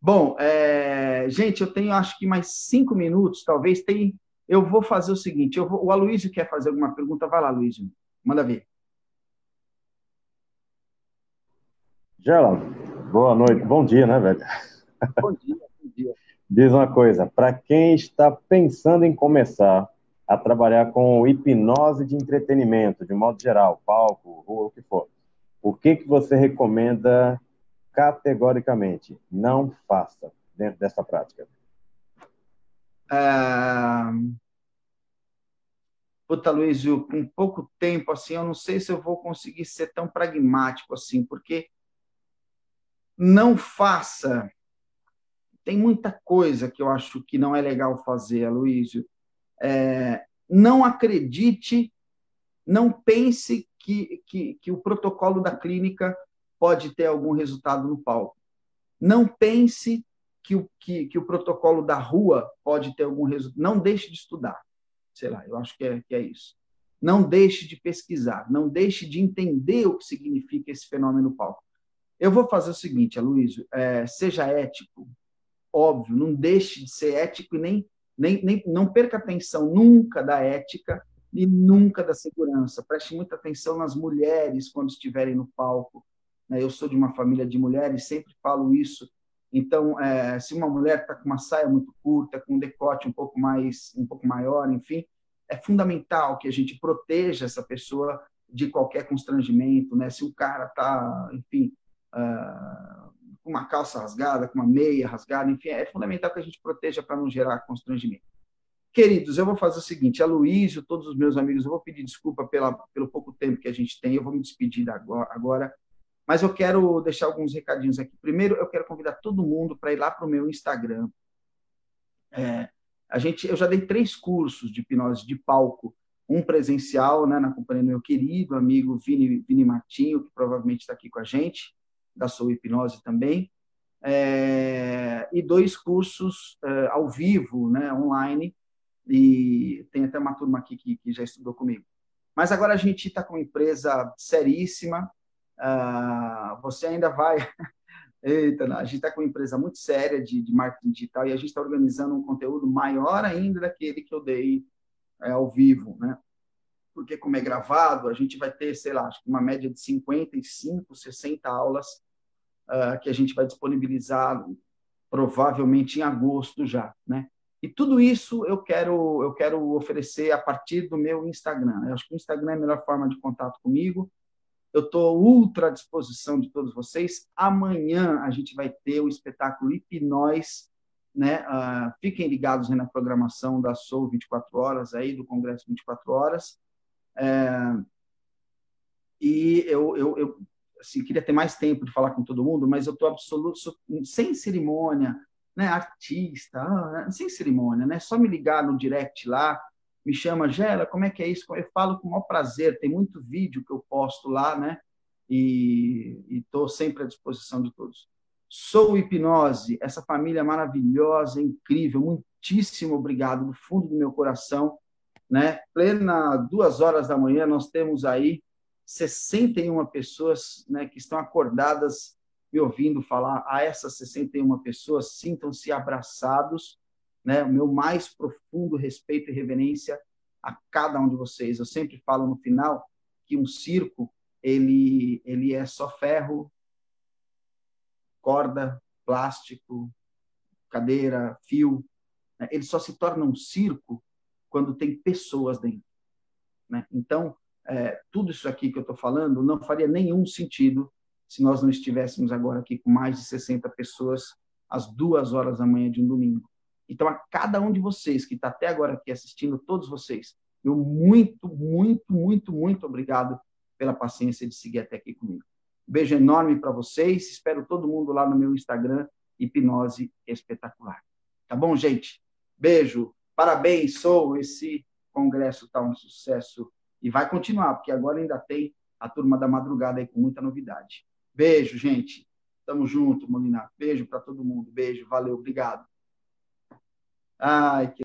[SPEAKER 1] Bom, é, gente, eu tenho acho que mais cinco minutos, talvez. Tem, eu vou fazer o seguinte: eu vou, o Aloysio quer fazer alguma pergunta? Vai lá, Aloysio. Manda ver.
[SPEAKER 9] Gela, boa noite, bom dia, né, velho?
[SPEAKER 1] Bom dia, bom dia.
[SPEAKER 9] Diz uma coisa: para quem está pensando em começar a trabalhar com hipnose de entretenimento, de modo geral, palco, rua, o que for, o que, que você recomenda categoricamente não faça dentro dessa prática?
[SPEAKER 1] Ah, puta, Luizio, com pouco tempo, assim, eu não sei se eu vou conseguir ser tão pragmático assim, porque não faça. Tem muita coisa que eu acho que não é legal fazer, Luísio. É, não acredite, não pense que, que, que o protocolo da clínica pode ter algum resultado no palco. Não pense que o, que, que o protocolo da rua pode ter algum resultado. Não deixe de estudar. Sei lá, eu acho que é, que é isso. Não deixe de pesquisar, não deixe de entender o que significa esse fenômeno no palco. Eu vou fazer o seguinte, Aloysio, é, seja ético, óbvio, não deixe de ser ético e nem, nem, nem não perca atenção nunca da ética e nunca da segurança. Preste muita atenção nas mulheres quando estiverem no palco. Né? Eu sou de uma família de mulheres, sempre falo isso. Então, é, se uma mulher está com uma saia muito curta, com um decote um pouco mais, um pouco maior, enfim, é fundamental que a gente proteja essa pessoa de qualquer constrangimento, né? Se o cara está, enfim, uh, com uma calça rasgada, com uma meia rasgada, enfim, é fundamental que a gente proteja para não gerar constrangimento. Queridos, eu vou fazer o seguinte, a Luísio, todos os meus amigos, eu vou pedir desculpa pela, pelo pouco tempo que a gente tem, eu vou me despedir agora, agora mas eu quero deixar alguns recadinhos aqui. Primeiro, eu quero convidar todo mundo para ir lá para o meu Instagram. É, a gente, eu já dei três cursos de hipnose de palco, um presencial, né, na companhia do meu querido amigo Vini, Vini Martinho, que provavelmente está aqui com a gente, da sua hipnose também, é, e dois cursos é, ao vivo, né, online, e tem até uma turma aqui que, que já estudou comigo. Mas agora a gente está com uma empresa seríssima, Uh, você ainda vai. [laughs] Eita, a gente está com uma empresa muito séria de, de marketing digital e a gente está organizando um conteúdo maior ainda daquele que eu dei é, ao vivo, né? Porque, como é gravado, a gente vai ter, sei lá, uma média de 55, 60 aulas uh, que a gente vai disponibilizar provavelmente em agosto já, né? E tudo isso eu quero eu quero oferecer a partir do meu Instagram. Eu acho que o Instagram é a melhor forma de contato comigo Eu estou ultra à disposição de todos vocês. Amanhã a gente vai ter o espetáculo Hipnóis, né? Uh, fiquem ligados na programação da Soul 24 Horas, aí do Congresso 24 Horas. É, e eu, eu, eu assim, queria ter mais tempo de falar com todo mundo, mas eu estou absoluto, sem cerimônia, né? Artista, ah, sem cerimônia, né? Só me ligar no direct lá, me chama, Gela, como é que é isso? Eu falo com o maior prazer, tem muito vídeo que eu posto lá, né? E estou sempre à disposição de todos. Sou Hipnose, essa família maravilhosa, incrível, muitíssimo obrigado do fundo do meu coração. Né? Plena duas horas da manhã, nós temos aí 61 pessoas né, que estão acordadas me ouvindo falar. A essas 61 pessoas, sintam-se abraçados né, o meu mais profundo respeito e reverência a cada um de vocês. Eu sempre falo no final que um circo ele ele é só ferro, corda, plástico, cadeira, fio. Né? Ele só se torna um circo quando tem pessoas dentro. Né? Então, é, tudo isso aqui que eu estou falando não faria nenhum sentido se nós não estivéssemos agora aqui com mais de 60 pessoas às duas horas da manhã de um domingo. Então, a cada um de vocês que está até agora aqui assistindo, todos vocês, eu muito, muito, muito, muito obrigado pela paciência de seguir até aqui comigo. Um beijo enorme para vocês. Espero todo mundo lá no meu Instagram, Hipnose Espetacular. Tá bom, gente? Beijo. Parabéns, sou. Esse congresso está um sucesso e vai continuar, porque agora ainda tem a turma da madrugada aí com muita novidade. Beijo, gente. Tamo junto, Molina. Beijo para todo mundo. Beijo, valeu, obrigado. Ai, que